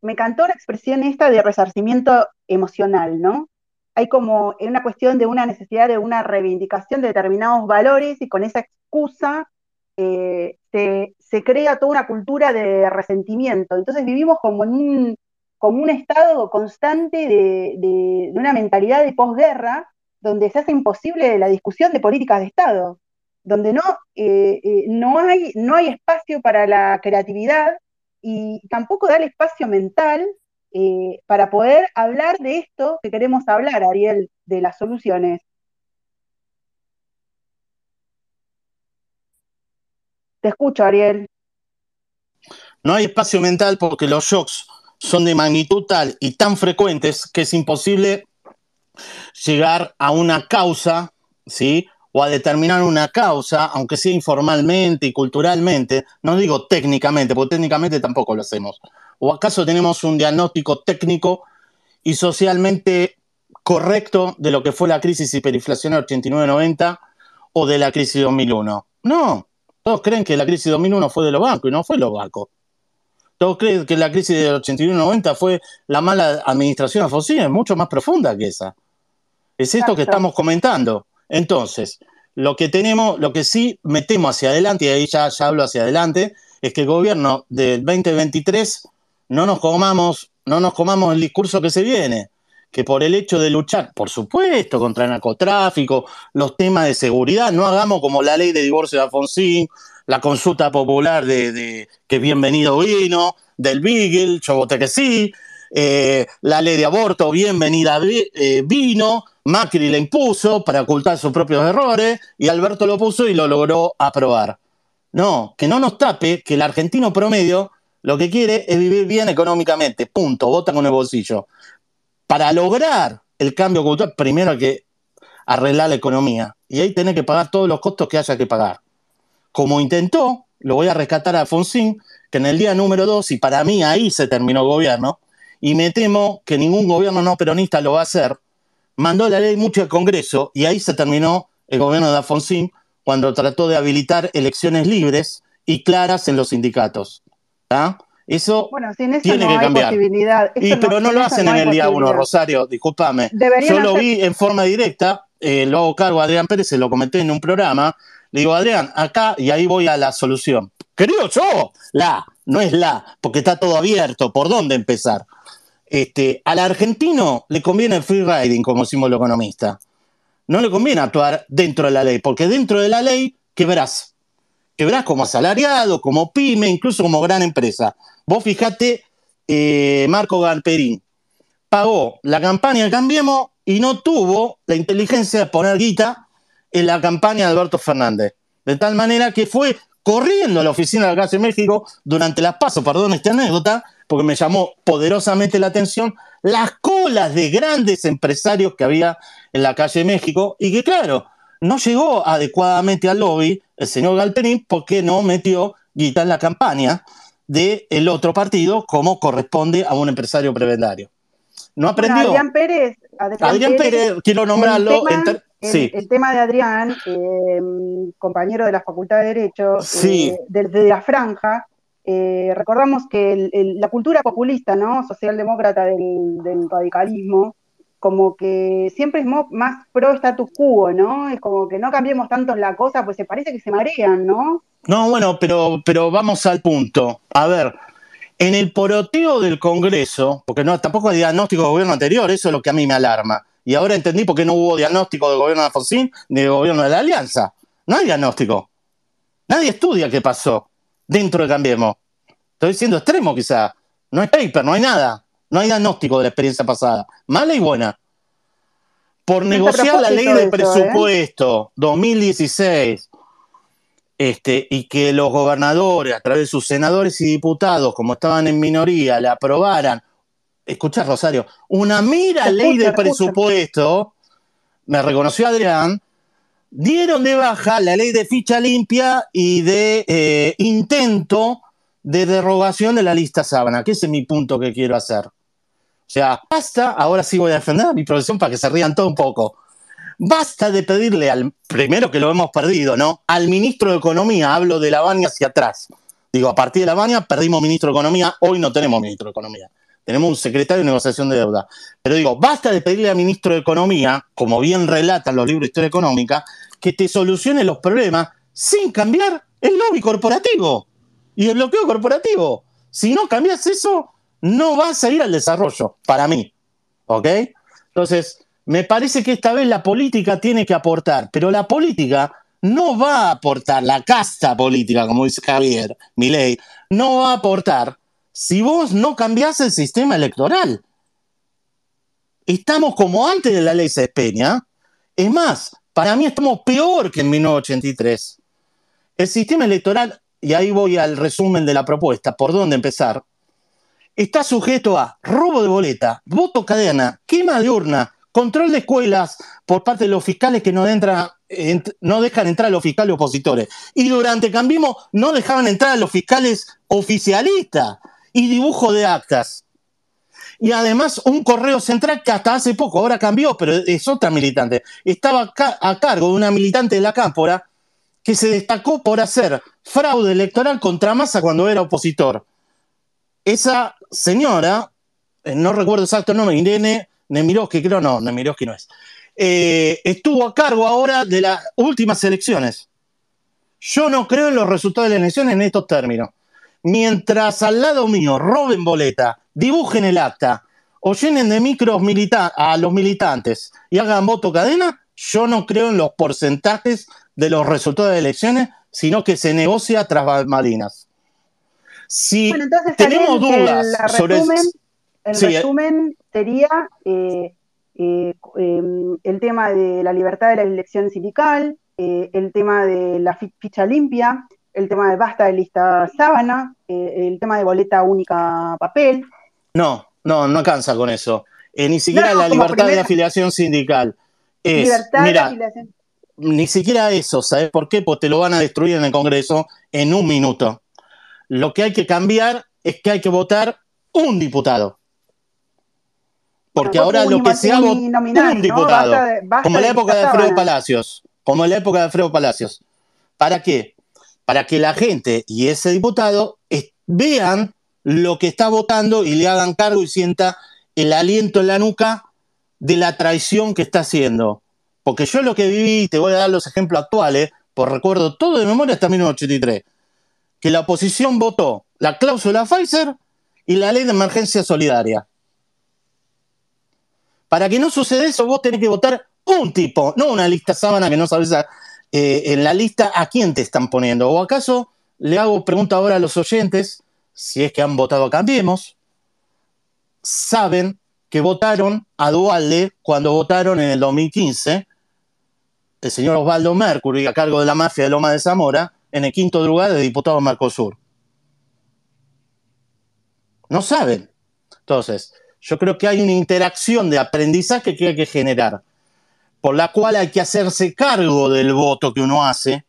[SPEAKER 1] me cantó la expresión esta de resarcimiento emocional, ¿no? Hay como una cuestión de una necesidad de una reivindicación de determinados valores y con esa excusa eh, se, se, crea toda una cultura de resentimiento. Entonces vivimos como en un, como un estado constante de, una mentalidad de posguerra donde se hace imposible la discusión de políticas de Estado, donde no, eh, eh, no, hay, no hay espacio para la creatividad y tampoco da el espacio mental eh, para poder hablar de esto que queremos hablar, Ariel, de las soluciones. Te escucho, Ariel.
[SPEAKER 2] No hay espacio mental porque los shocks son de magnitud tal y tan frecuentes que es imposible llegar a una causa, ¿sí? O a determinar una causa, aunque sea informalmente y culturalmente, no digo técnicamente, porque técnicamente tampoco lo hacemos. ¿O acaso tenemos un diagnóstico técnico y socialmente correcto de lo que fue la crisis hiperinflacionaria 89-90 o de la crisis 2001? No, todos creen que la crisis 2001 fue de los bancos y no fue de los bancos. Todos creen que la crisis del 81-90 fue la mala administración de Fossil, es mucho más profunda que esa. Es esto que estamos comentando. Entonces, lo que tenemos, lo que sí metemos hacia adelante, y ahí ya, ya hablo hacia adelante, es que el gobierno del 2023 no nos comamos, no nos comamos el discurso que se viene, que por el hecho de luchar, por supuesto, contra el narcotráfico, los temas de seguridad, no hagamos como la ley de divorcio de Alfonsín, la consulta popular de, que bienvenido vino, del Beagle, yo voté que sí, eh, la ley de aborto, bienvenida eh, vino, Macri le impuso para ocultar sus propios errores y Alberto lo puso y lo logró aprobar. No, que no nos tape que el argentino promedio lo que quiere es vivir bien económicamente, punto, vota con el bolsillo. Para lograr el cambio cultural, primero hay que arreglar la economía y ahí tiene que pagar todos los costos que haya que pagar como intentó, lo voy a rescatar a Alfonsín, que en el día número dos, y para mí ahí se terminó el gobierno, y me temo que ningún gobierno no peronista lo va a hacer, mandó la ley mucho al Congreso y ahí se terminó el gobierno de Alfonsín cuando trató de habilitar elecciones libres y claras en los sindicatos. Eso, tiene que cambiar. pero no, lo hacen en el día uno, Rosario, discúlpame. Yo lo vi en forma directa, eh, lo hago cargo a Adrián Pérez, se lo comenté en un programa, le digo, Adrián, acá, y ahí voy a la solución. Creo yo, la, no es la, porque está todo abierto. ¿Por dónde empezar? Este, al argentino le conviene el free riding, como símbolo economista. No le conviene actuar dentro de la ley, porque dentro de la ley quebrás. Quebrás como asalariado, como pyme, incluso como gran empresa. Vos fijate, eh, Marco Garperín pagó la campaña de Cambiemos y no tuvo la inteligencia de poner guita en la campaña de Alberto Fernández. De tal manera que fue corriendo a la oficina de la Calle México durante las pasos, perdón esta anécdota, porque me llamó poderosamente la atención las colas de grandes empresarios que había en la calle México y que claro, no llegó adecuadamente al lobby el señor Galperín porque no metió guita en la campaña del otro partido como corresponde a un empresario prebendario. No aprendió.
[SPEAKER 1] Adrián Pérez.
[SPEAKER 2] Adrián, Pérez, quiero nombrarlo.
[SPEAKER 1] El, tema de Adrián, eh, compañero de la Facultad de Derecho, eh, desde la franja, eh, recordamos que la cultura populista, ¿no? Socialdemócrata del, radicalismo, como que siempre es más pro status quo, ¿no? Es como que no cambiemos tanto la cosa, pues se parece que se marean, ¿no?
[SPEAKER 2] No, bueno, pero, pero vamos al punto. A ver, en el poroteo del Congreso, porque no, tampoco hay diagnóstico del gobierno anterior, eso es lo que a mí me alarma. Y ahora entendí por qué no hubo diagnóstico del gobierno de Alfonsín ni del gobierno de la Alianza. No hay diagnóstico. Nadie estudia qué pasó dentro de Cambiemos. Estoy siendo extremo quizá. No hay paper, no hay nada. No hay diagnóstico de la experiencia pasada. Mala y buena. Por negociar la ley de ¿eh? presupuesto 2016 este, y que los gobernadores, a través de sus senadores y diputados, como estaban en minoría, la aprobaran escucha Rosario, una mira ley de presupuesto, me reconoció Adrián, dieron de baja la ley de ficha limpia y de eh, intento de derogación de la lista sábana, que ese es mi punto que quiero hacer. O sea, basta, ahora sí voy a defender mi profesión para que se rían todo un poco. Basta de pedirle al, primero que lo hemos perdido, ¿no? Al ministro de Economía, hablo de la baña hacia atrás. Digo, a partir de la baña perdimos ministro de Economía, hoy no tenemos ministro de Economía tenemos un secretario de negociación de deuda. Pero digo, basta de pedirle al ministro de Economía, como bien relatan los libros de historia económica, que te solucione los problemas sin cambiar el lobby corporativo y el bloqueo corporativo. Si no cambias eso, no vas a ir al desarrollo, para mí. ¿Ok? Entonces, me parece que esta vez la política tiene que aportar, pero la política no va a aportar, la casta política, como dice Javier Milei, no va a aportar si vos no cambiás el sistema electoral. Estamos como antes de la ley Cespeña. Es más, para mí estamos peor que en 1983. El sistema electoral, y ahí voy al resumen de la propuesta, por dónde empezar, está sujeto a robo de boleta, voto cadena, quema de urna, control de escuelas por parte de los fiscales que no, no dejan entrar a los fiscales opositores. Y durante Cambiemos no dejaban entrar a los fiscales oficialistas y dibujo de actas. Y además un correo central que hasta hace poco, ahora cambió, pero es otra militante. Estaba a cargo de una militante de la Cámpora que se destacó por hacer fraude electoral contra Massa cuando era opositor. Esa señora, eh, no recuerdo exacto el nombre, Irene Nemirovsky, creo no, Nemirovsky no es, eh, estuvo a cargo ahora de las últimas elecciones. Yo no creo en los resultados de las elecciones en estos términos. Mientras al lado mío roben boleta, dibujen el acta o llenen de micros a los militantes y hagan voto cadena, yo no creo en los porcentajes de los resultados de elecciones, sino que se negocia tras bambalinas. Si tenemos dudas
[SPEAKER 1] el,
[SPEAKER 2] sobre
[SPEAKER 1] resumen, el eh. resumen sería eh, eh, em, el tema de la libertad de la elección sindical, el tema de la ficha limpia, el tema de basta de lista sábana, el tema de boleta única papel.
[SPEAKER 2] No, no, no alcanza con eso. ni siquiera la libertad de afiliación sindical. Es, libertad de afiliación ni siquiera eso, ¿sabes por qué? Porque te lo van a destruir en el Congreso en un minuto. Lo que hay que cambiar es que hay que votar un diputado. Porque ahora lo que se ha votado un diputado, como en la época de Alfredo Palacios, como en la época de Alfredo Palacios. ¿Para qué? Para que la gente y ese diputado vean lo que está votando y le hagan cargo y sienta el aliento en la nuca de la traición que está haciendo. Porque yo lo que viví, te voy a dar los ejemplos actuales, por recuerdo todo de memoria hasta 1983, que la oposición votó la cláusula Pfizer y la ley de emergencia solidaria. Para que no suceda eso, vos tenés que votar un tipo, no una lista sábana que no sabes eh, en la lista a quién te están poniendo. ¿O acaso le hago pregunta ahora a los oyentes, si es que han votado a Cambiemos, saben que votaron a Dualde cuando votaron en el 2015 el señor Osvaldo Mercury, a cargo de la mafia de Loma de Zamora, en el quinto lugar de diputado Mercosur. No saben. Entonces, yo creo que hay una interacción de aprendizaje que hay que generar, por la cual hay que hacerse cargo del voto que uno hace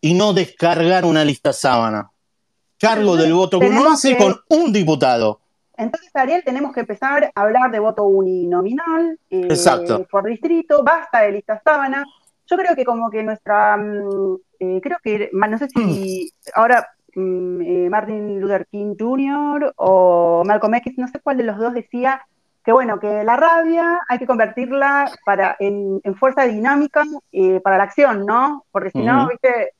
[SPEAKER 2] y no descargar una lista sábana. Cargo del voto que uno hace con un diputado.
[SPEAKER 1] Entonces, Ariel, tenemos que empezar a hablar de voto uninominal eh, por distrito, basta de lista sábana. Yo creo que como que nuestra, mm, eh, creo que, no sé si ahora mm, eh, Martin Luther King Jr. o Malcolm X, no sé cuál de los dos decía que bueno, que la rabia hay que convertirla para, en, fuerza dinámica para la acción, ¿no? Porque si no, viste,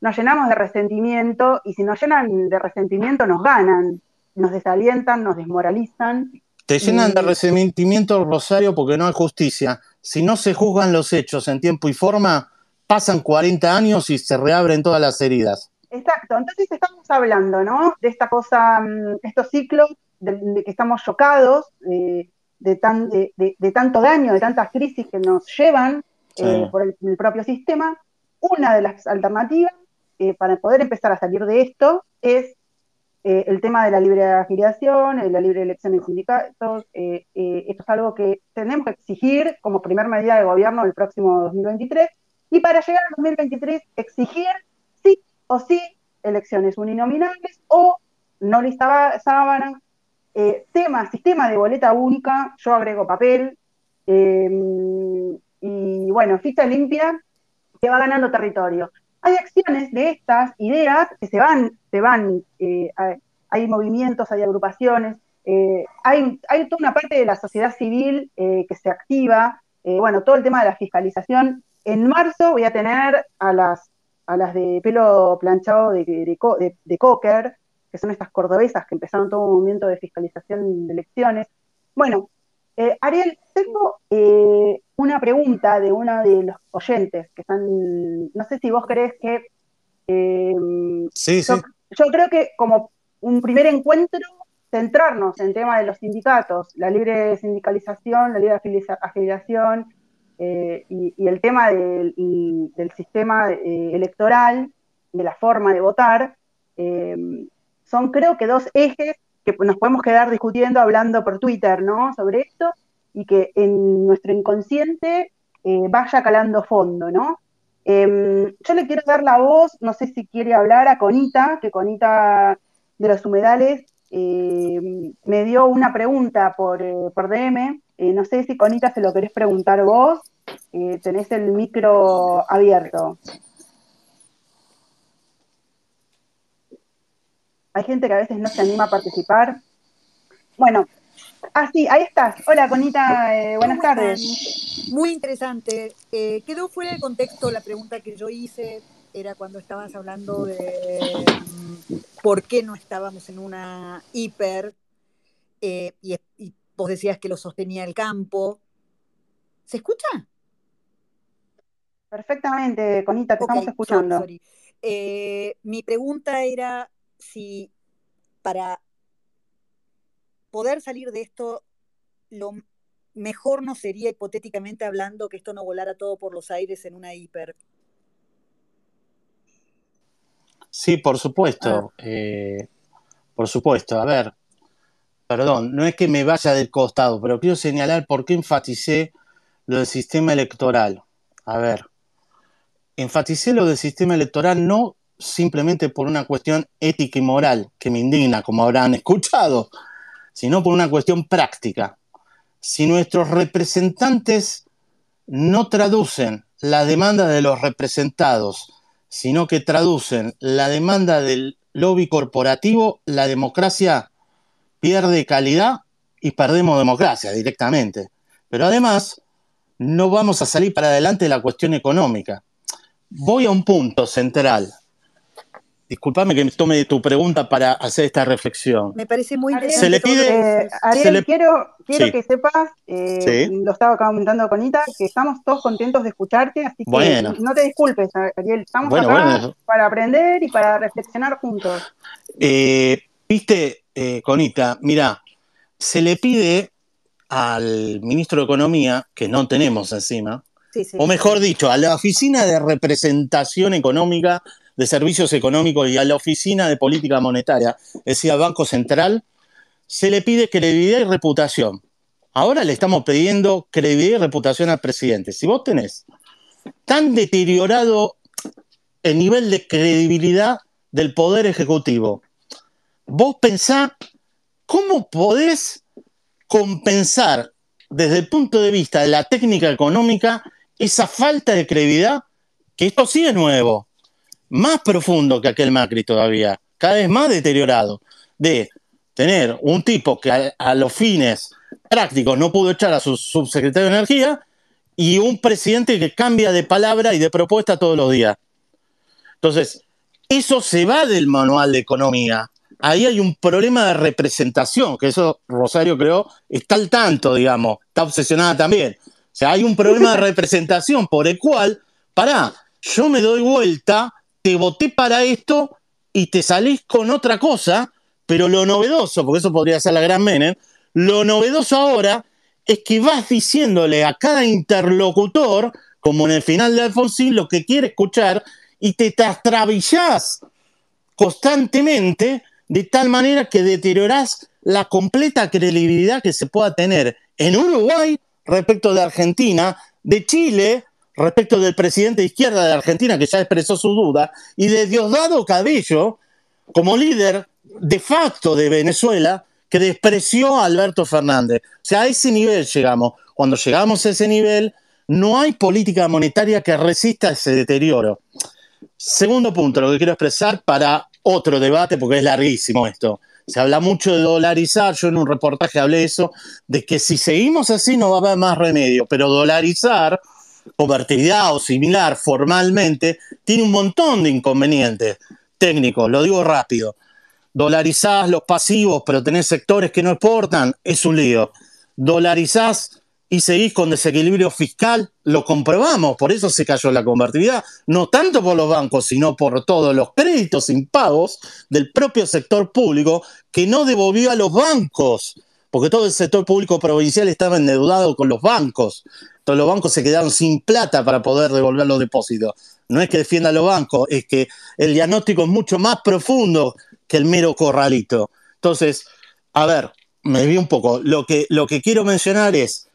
[SPEAKER 1] nos llenamos de resentimiento y si nos llenan de resentimiento nos ganan nos desalientan, nos desmoralizan.
[SPEAKER 2] Te llenan de resentimiento, Rosario, porque no hay justicia. Si no se juzgan los hechos en tiempo y forma, pasan 40 años y se reabren todas las heridas.
[SPEAKER 1] Exacto, entonces estamos hablando, ¿no? De esta cosa, mm, estos ciclos de, que estamos chocados, de, tan, de, tanto daño, de tantas crisis que nos llevan eh, por el, propio sistema. Una de las alternativas eh, para poder empezar a salir de esto es eh, el tema de la libre afiliación, eh, la libre elección en sindicatos, eh, esto es algo que tenemos que exigir como primera medida de gobierno el próximo 2023 y para llegar al 2023 exigir sí o sí elecciones uninominales o no lista sábana, tema, sistema de boleta única, yo agrego papel y bueno, ficha limpia que va ganando territorio hay acciones de estas ideas que se van, se van, eh, hay movimientos, hay agrupaciones, eh, hay, hay, toda una parte de la sociedad civil eh, que se activa, bueno, todo el tema de la fiscalización. En marzo voy a tener a las, a las de pelo planchado de, de, de Cocker, que son estas cordobesas que empezaron todo un movimiento de fiscalización de elecciones. Bueno, eh, Ariel, tengo eh, una pregunta de uno de los oyentes que están, no sé si vos crees que...
[SPEAKER 2] Eh, sí,
[SPEAKER 1] yo,
[SPEAKER 2] sí.
[SPEAKER 1] yo creo que como un primer encuentro centrarnos en el tema de los sindicatos, la libre sindicalización, la libre afiliación eh, y, el tema del, sistema eh, electoral, de la forma de votar, eh, son creo que dos ejes que nos podemos quedar discutiendo, hablando por Twitter, ¿no? Sobre esto y que en nuestro inconsciente vaya calando fondo, ¿no? Em, yo le quiero dar la voz, no sé si quiere hablar a Conita, que Conita de los humedales eh, me dio una pregunta por, eh, DM. Eh, no sé si Conita se lo querés preguntar vos. tenés el micro abierto. Hay gente que a veces no se anima a participar. Bueno, ah, sí, ahí estás. Hola, Conita, buenas tardes.
[SPEAKER 3] Muy interesante. quedó fuera de contexto la pregunta que yo hice era cuando estabas hablando de mm, por qué no estábamos en una hiper eh, y, vos decías que lo sostenía el campo. ¿Se escucha?
[SPEAKER 1] Perfectamente, Conita, te estamos escuchando.
[SPEAKER 3] Eh, mi pregunta era si para poder salir de esto, lo mejor no sería hipotéticamente hablando que esto no volara todo por los aires en una hiper.
[SPEAKER 2] Sí, por supuesto. Ah. Eh, por supuesto. A ver, perdón, no es que me vaya del costado, pero quiero señalar por qué enfaticé lo del sistema electoral. A ver, enfaticé lo del sistema electoral no simplemente por una cuestión ética y moral que me indigna, como habrán escuchado, sino por una cuestión práctica. Si nuestros representantes no traducen la demanda de los representados sino que traducen la demanda del lobby corporativo, la democracia pierde calidad y perdemos democracia directamente. Pero además, no vamos a salir para adelante de la cuestión económica. Voy a un punto central. Disculpame que me tome tu pregunta para hacer esta reflexión.
[SPEAKER 3] Me parece muy
[SPEAKER 1] interesante. Se le pide. Ariel, quiero, quiero que sepas, eh, lo estaba comentando con Ita, que estamos todos contentos de escucharte, así que no te disculpes, Ariel. Estamos acá para aprender y para reflexionar juntos.
[SPEAKER 2] Eh, viste, eh, Conita, mira, se le pide al ministro de Economía, que no tenemos encima, o mejor dicho, a la Oficina de Representación Económica de Servicios Económicos y a la Oficina de Política Monetaria, decía Banco Central, se le pide credibilidad y reputación. Ahora le estamos pidiendo credibilidad y reputación al presidente. Si vos tenés tan deteriorado el nivel de credibilidad del Poder Ejecutivo, vos pensás cómo podés compensar desde el punto de vista de la técnica económica esa falta de credibilidad, que esto sí es nuevo más profundo que aquel Macri todavía, cada vez más deteriorado, de tener un tipo que a, los fines prácticos no pudo echar a su subsecretario de Energía y un presidente que cambia de palabra y de propuesta todos los días. Entonces, eso se va del manual de economía. Ahí hay un problema de representación, que eso Rosario creo está al tanto, digamos, está obsesionada también. O sea, hay un problema de representación por el cual, pará, yo me doy vuelta te voté para esto y te salís con otra cosa, pero lo novedoso, porque eso podría ser la gran Menem, lo novedoso ahora es que vas diciéndole a cada interlocutor, como en el final de Alfonsín, lo que quiere escuchar y te trastabillás constantemente de tal manera que deteriorás la completa credibilidad que se pueda tener en Uruguay respecto de Argentina, de Chile, respecto del presidente de izquierda de Argentina, que ya expresó su duda, y de Diosdado Cabello, como líder de facto de Venezuela, que despreció a Alberto Fernández. O sea, a ese nivel llegamos. Cuando llegamos a ese nivel, no hay política monetaria que resista ese deterioro. Segundo punto, lo que quiero expresar para otro debate, porque es larguísimo esto. Se habla mucho de dolarizar, yo en un reportaje hablé de eso, de que si seguimos así no va a haber más remedio, pero dolarizar convertibilidad o similar formalmente, tiene un montón de inconvenientes técnicos, lo digo rápido. Dolarizás los pasivos, pero tenés sectores que no exportan, es un lío. Dolarizás y seguís con desequilibrio fiscal, lo comprobamos, por eso se cayó la convertibilidad, no tanto por los bancos, sino por todos los créditos impagos del propio sector público que no devolvió a los bancos, porque todo el sector público provincial estaba endeudado con los bancos. Entonces los bancos se quedaron sin plata para poder devolver los depósitos. No es que defienda a los bancos, es que el diagnóstico es mucho más profundo que el mero corralito. Entonces, a ver, me vi un poco. Lo que, lo que quiero mencionar es,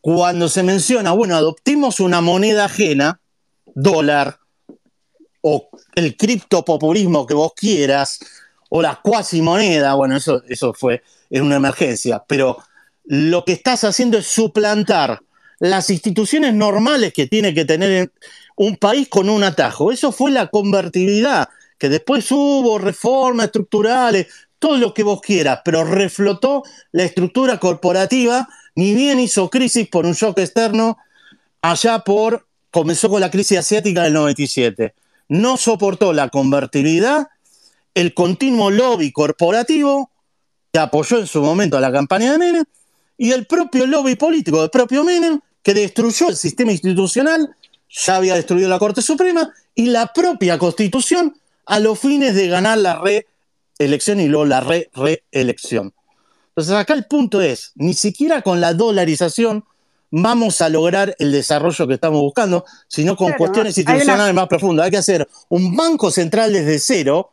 [SPEAKER 2] cuando se menciona, bueno, adoptimos una moneda ajena, dólar, o el criptopopulismo que vos quieras, o la cuasi moneda, bueno, eso, eso fue en una emergencia, pero lo que estás haciendo es suplantar las instituciones normales que tiene que tener un país con un atajo. Eso fue la convertibilidad, que después hubo reformas estructurales, todo lo que vos quieras, pero reflotó la estructura corporativa ni bien hizo crisis por un shock externo allá por, comenzó con la crisis asiática del 97. No soportó la convertibilidad, el continuo lobby corporativo que apoyó en su momento a la campaña de Menem y el propio lobby político del propio Menem que destruyó el sistema institucional, ya había destruido la Corte Suprema y la propia Constitución a los fines de ganar la reelección y luego la re-reelección. Entonces acá el punto es, ni siquiera con la dolarización vamos a lograr el desarrollo que estamos buscando, sino con cuestiones institucionales más profundas. Hay que hacer un banco central desde cero,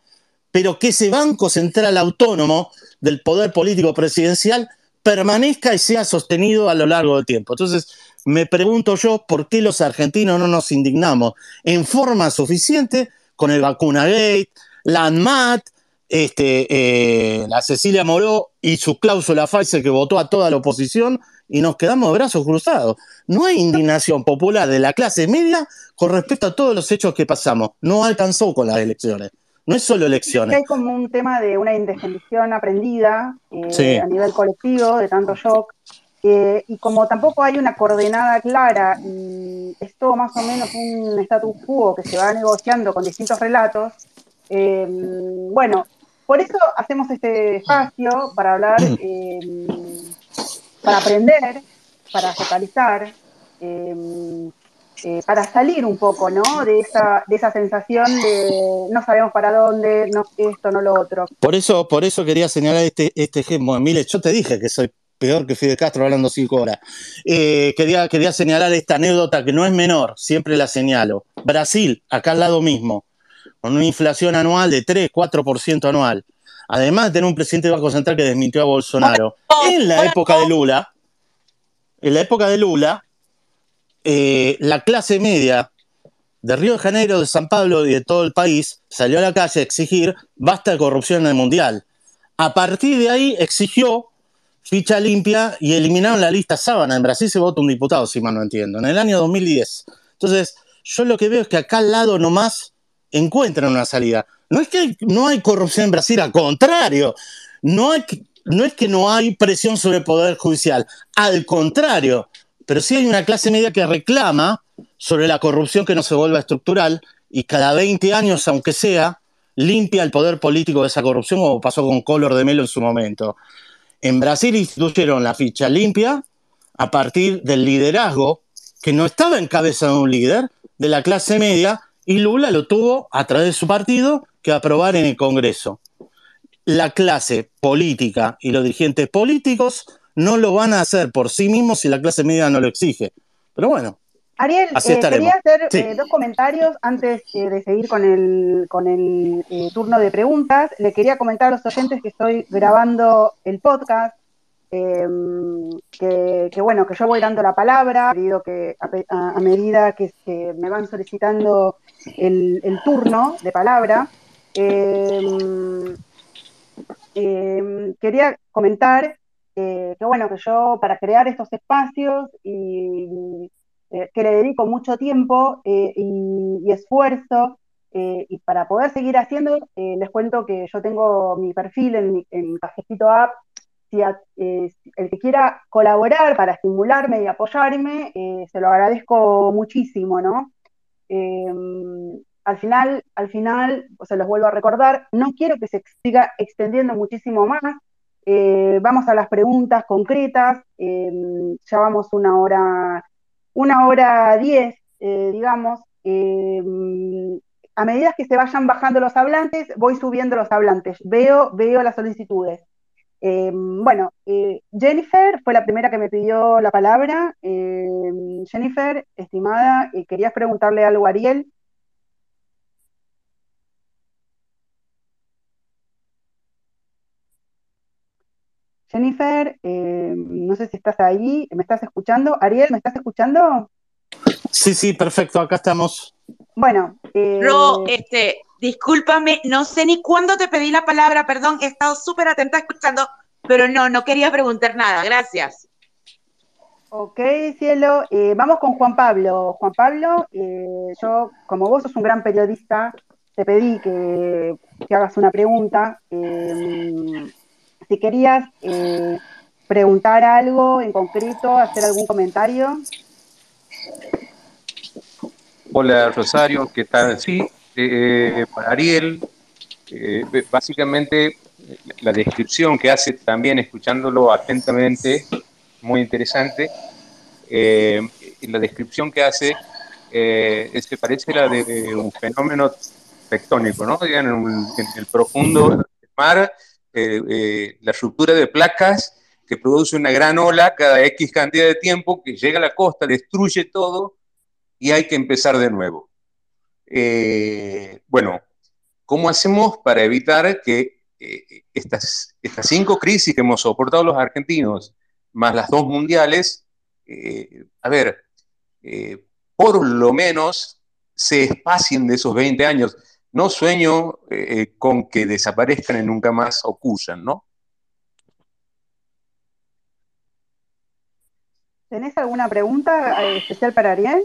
[SPEAKER 2] pero que ese banco central autónomo del poder político presidencial permanezca y sea sostenido a lo largo del tiempo. Entonces, me pregunto yo por qué los argentinos no nos indignamos en forma suficiente con el vacuna gate, la ANMAT, este, eh, la Cecilia Moró y su cláusula Pfizer que votó a toda la oposición y nos quedamos de brazos cruzados. No hay indignación popular de la clase media con respecto a todos los hechos que pasamos. No alcanzó con las elecciones. No es solo elecciones.
[SPEAKER 1] Hay como un tema de una indefensión aprendida eh, a nivel colectivo, de tanto shock. Eh, y como tampoco hay una coordenada clara y es todo más o menos un status quo que se va negociando con distintos relatos, bueno, por eso hacemos este espacio para hablar, eh, para aprender, para focalizar, eh, eh, para salir un poco ¿no? de, esa, de esa sensación de no sabemos para dónde, no, esto, no lo otro.
[SPEAKER 2] Por eso, por eso quería señalar este, este ejemplo. Mire, yo te dije que soy peor que Fidel Castro hablando cinco horas. quería, quería señalar esta anécdota que no es menor, siempre la señalo. Brasil, acá al lado mismo con una inflación anual de 3, 4% anual, además de tener un presidente del Banco Central que desmintió a Bolsonaro, en la época de Lula, en la época de Lula, eh, la clase media de Río de Janeiro, de San Pablo y de todo el país salió a la calle a exigir basta de corrupción en el Mundial. A partir de ahí exigió ficha limpia y eliminaron la lista sábana. En Brasil se vota un diputado, si mal no entiendo, en el año 2010. Entonces, yo lo que veo es que acá al lado nomás encuentran una salida. No es que no hay corrupción en Brasil, al contrario, no, no es que no hay presión sobre el Poder Judicial, al contrario, pero sí hay una clase media que reclama sobre la corrupción que no se vuelva estructural y cada 20 años, aunque sea, limpia el poder político de esa corrupción, como pasó con Color de Melo en su momento. En Brasil instituyeron la ficha limpia a partir del liderazgo que no estaba en cabeza de un líder, de la clase media, y Lula lo tuvo a través de su partido que aprobar en el Congreso. La clase política y los dirigentes políticos no lo van a hacer por sí mismos si la clase media no lo exige. Pero bueno.
[SPEAKER 1] Ariel, eh, quería hacer eh, dos comentarios antes eh, de seguir con el, con el turno de preguntas. Le quería comentar a los oyentes que estoy grabando el podcast Em, que, bueno, que yo voy dando la palabra, que a, medida que se me van solicitando el, turno de palabra. Em, em, quería comentar que bueno, que yo para crear estos espacios y eh, que le dedico mucho tiempo eh, y, esfuerzo eh, y para poder seguir haciendo, les cuento que yo tengo mi perfil en, en Cafecito App si eh, el que quiera colaborar para estimularme y apoyarme, eh, se lo agradezco muchísimo, ¿no? Em, al final, al final, se los vuelvo a recordar, no quiero que se siga extendiendo muchísimo más. Eh, vamos a las preguntas concretas. Em, ya vamos una hora, una hora diez, eh, digamos. Em, a medida que se vayan bajando los hablantes, voy subiendo los hablantes. Veo, veo las solicitudes. Em, bueno, eh, Jennifer fue la primera que me pidió la palabra. Jennifer, estimada, ¿querías preguntarle algo a Ariel? Jennifer, eh, no sé si estás ahí, ¿me estás escuchando? Ariel, ¿me estás escuchando?
[SPEAKER 2] Sí, sí, perfecto, acá estamos.
[SPEAKER 1] Bueno.
[SPEAKER 4] Eh... Ro, este, discúlpame, no sé ni cuándo te pedí la palabra, perdón, he estado súper atenta escuchando, pero no, no quería preguntar nada, gracias.
[SPEAKER 1] Ok, cielo. Eh, vamos con Juan Pablo. Juan Pablo, eh, yo, como vos sos un gran periodista, te pedí que, que hagas una pregunta si querías eh, preguntar algo en concreto, hacer algún comentario.
[SPEAKER 5] Hola Rosario, ¿qué tal? Sí, eh, para Ariel, eh, básicamente la descripción que hace también escuchándolo atentamente, muy interesante, la descripción que hace es que parece la de un fenómeno tectónico, ¿no? En el profundo mar eh, eh, la ruptura de placas que produce una gran ola cada X cantidad de tiempo que llega a la costa, destruye todo y hay que empezar de nuevo. Eh, bueno, ¿cómo hacemos para evitar que estas, estas cinco crisis que hemos soportado los argentinos, más las dos mundiales, a ver, por lo menos se espacien de esos 20 años? No sueño eh, con que desaparezcan y nunca más ocurran, ¿no?
[SPEAKER 1] ¿Tenés alguna pregunta eh, especial para Ariel?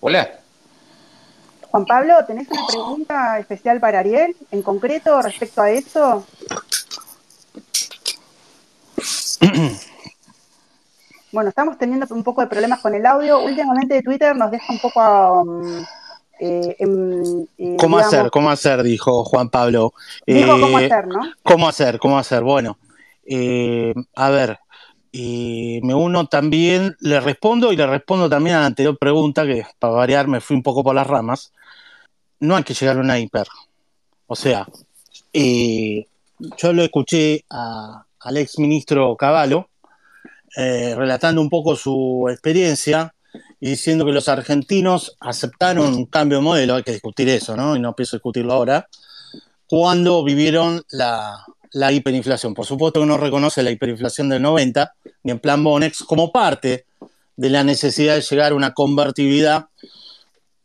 [SPEAKER 5] Hola.
[SPEAKER 1] Juan Pablo, ¿tenés una pregunta especial para Ariel en concreto respecto a eso? bueno, estamos teniendo un poco de problemas con el audio. Últimamente Twitter nos deja un poco... Um,
[SPEAKER 2] eh, eh, ¿Cómo hacer? ¿Cómo hacer? Dijo Juan Pablo.
[SPEAKER 1] Dijo cómo eh, hacer, ¿no?
[SPEAKER 2] ¿Cómo hacer? ¿Cómo hacer? Bueno, a ver, me uno también, le respondo y le respondo también a la anterior pregunta, que para variar me fui un poco por las ramas. No hay que llegar a una hiper. O sea, yo lo escuché al ex ministro Cavallo relatando un poco su experiencia y diciendo que los argentinos aceptaron un cambio de modelo, hay que discutir eso, ¿no? Y no pienso discutirlo ahora, cuando vivieron la, hiperinflación. Por supuesto que no reconoce la hiperinflación del 90, ni en plan Bonex, como parte de la necesidad de llegar a una convertibilidad 1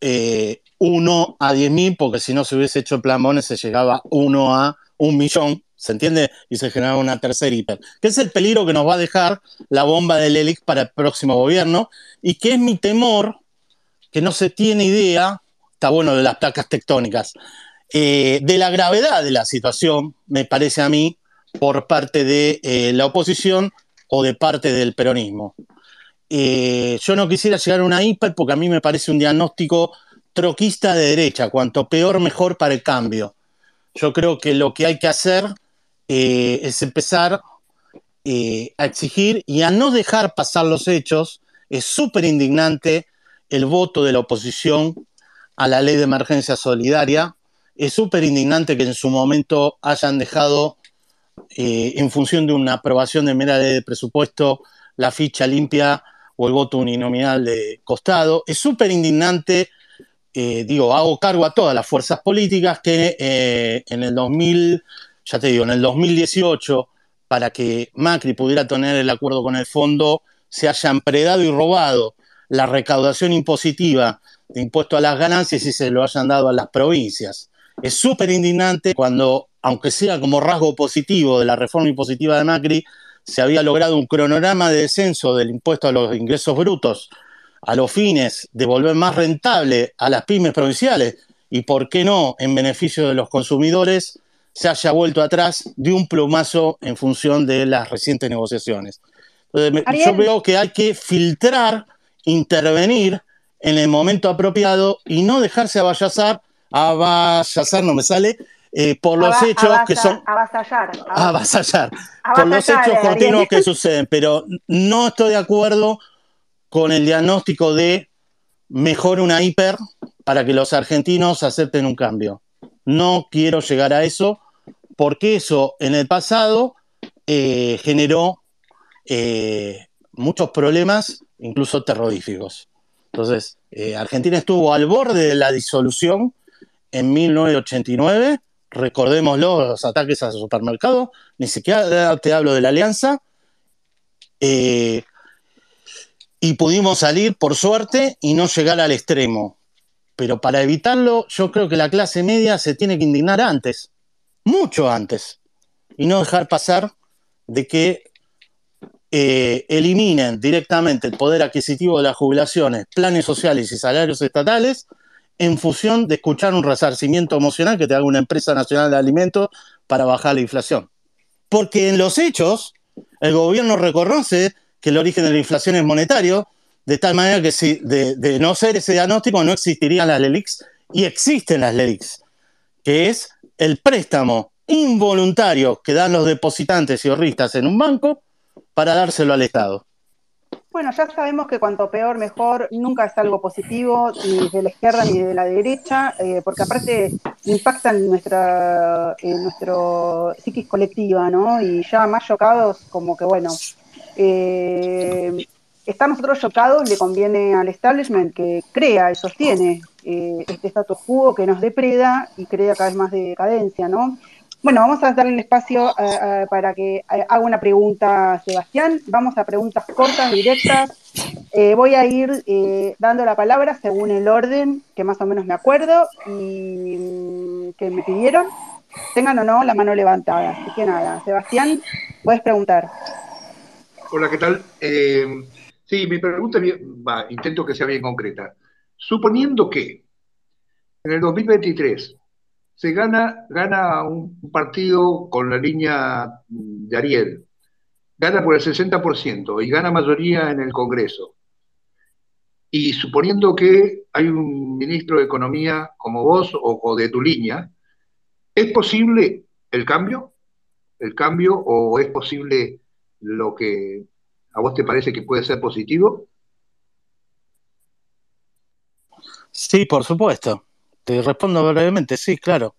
[SPEAKER 2] eh, a 10.000, porque si no se hubiese hecho el plan Bonex se llegaba 1 a un millón, ¿se entiende? Y se generaba una tercera hiper. ¿Qué es el peligro que nos va a dejar la bomba del ELIC para el próximo gobierno? Y qué es mi temor, que no se tiene idea, está bueno de las placas tectónicas, eh, de la gravedad de la situación, me parece a mí, por parte de eh, la oposición o de parte del peronismo. Eh, yo no quisiera llegar a una hiper porque a mí me parece un diagnóstico troquista de derecha, cuanto peor mejor para el cambio. Yo creo que lo que hay que hacer eh, es empezar eh, a exigir y a no dejar pasar los hechos. Es súper indignante el voto de la oposición a la ley de emergencia solidaria. Es súper indignante que en su momento hayan dejado, eh, en función de una aprobación de mera ley de presupuesto, la ficha limpia o el voto uninominal de costado. Es súper indignante, digo, hago cargo a todas las fuerzas políticas que en el 2000 ya te digo, en el 2018, para que Macri pudiera tener el acuerdo con el fondo, se hayan predado y robado la recaudación impositiva de impuesto a las ganancias y se lo hayan dado a las provincias. Es súper indignante cuando, aunque sea como rasgo positivo de la reforma impositiva de Macri, se había logrado un cronograma de descenso del impuesto a los ingresos brutos a los fines de volver más rentable a las pymes provinciales y, por qué no, en beneficio de los consumidores, se haya vuelto atrás de un plumazo en función de las recientes negociaciones. yo veo que hay que filtrar, intervenir en el momento apropiado y no dejarse avallazar, avallazar no me sale, eh, por los hechos que son
[SPEAKER 1] Avasallar.
[SPEAKER 2] avasallar, por los hechos continuos que suceden, pero no estoy de acuerdo con el diagnóstico de mejor una hiper para que los argentinos acepten un cambio. No quiero llegar a eso porque eso en el pasado eh, generó eh, muchos problemas, incluso terroríficos. Entonces, eh, Argentina estuvo al borde de la disolución en 1989, recordémoslo, los ataques a supermercados, ni siquiera te hablo de la alianza, y pudimos salir por suerte y no llegar al extremo. Pero para evitarlo, yo creo que la clase media se tiene que indignar antes, mucho antes, y no dejar pasar de que eh, eliminen directamente el poder adquisitivo de las jubilaciones, planes sociales y salarios estatales en función de escuchar un resarcimiento emocional que te haga una empresa nacional de alimentos para bajar la inflación. Porque en los hechos, el gobierno reconoce que el origen de la inflación es monetario, de tal manera que si de, de no ser ese diagnóstico no existirían las LELIX y existen las LELIX, que es el préstamo involuntario que dan los depositantes y ahorristas en un banco para dárselo al Estado.
[SPEAKER 1] Bueno, ya sabemos que cuanto peor, mejor, nunca es algo positivo, ni de la izquierda ni de la derecha, eh, porque aparte impacta en nuestra nuestro psiquis colectiva, ¿no? Y ya más chocados, como que bueno, eh, estar nosotros chocados le conviene al establishment que crea y sostiene eh, este status quo que nos depreda y crea cada vez más de decadencia, ¿no? Bueno, vamos a darle el espacio eh, eh, para que haga una pregunta Sebastián. Vamos a preguntas cortas, directas. Voy a ir dando la palabra según el orden que más o menos me acuerdo y mm, que me pidieron. Tengan o no la mano levantada. Así que nada, Sebastián, puedes preguntar.
[SPEAKER 6] Hola, ¿qué tal? Eh, sí, mi pregunta, bien- va, intento que sea bien concreta. Suponiendo que en el 2023 se gana, gana un partido con la línea de Ariel, gana por el 60% y gana mayoría en el Congreso, y suponiendo que hay un ministro de Economía como vos o, o de tu línea, ¿es posible el cambio? ¿El cambio o es posible lo que a vos te parece que puede ser positivo?
[SPEAKER 2] Sí, por supuesto. Te respondo brevemente, sí, claro.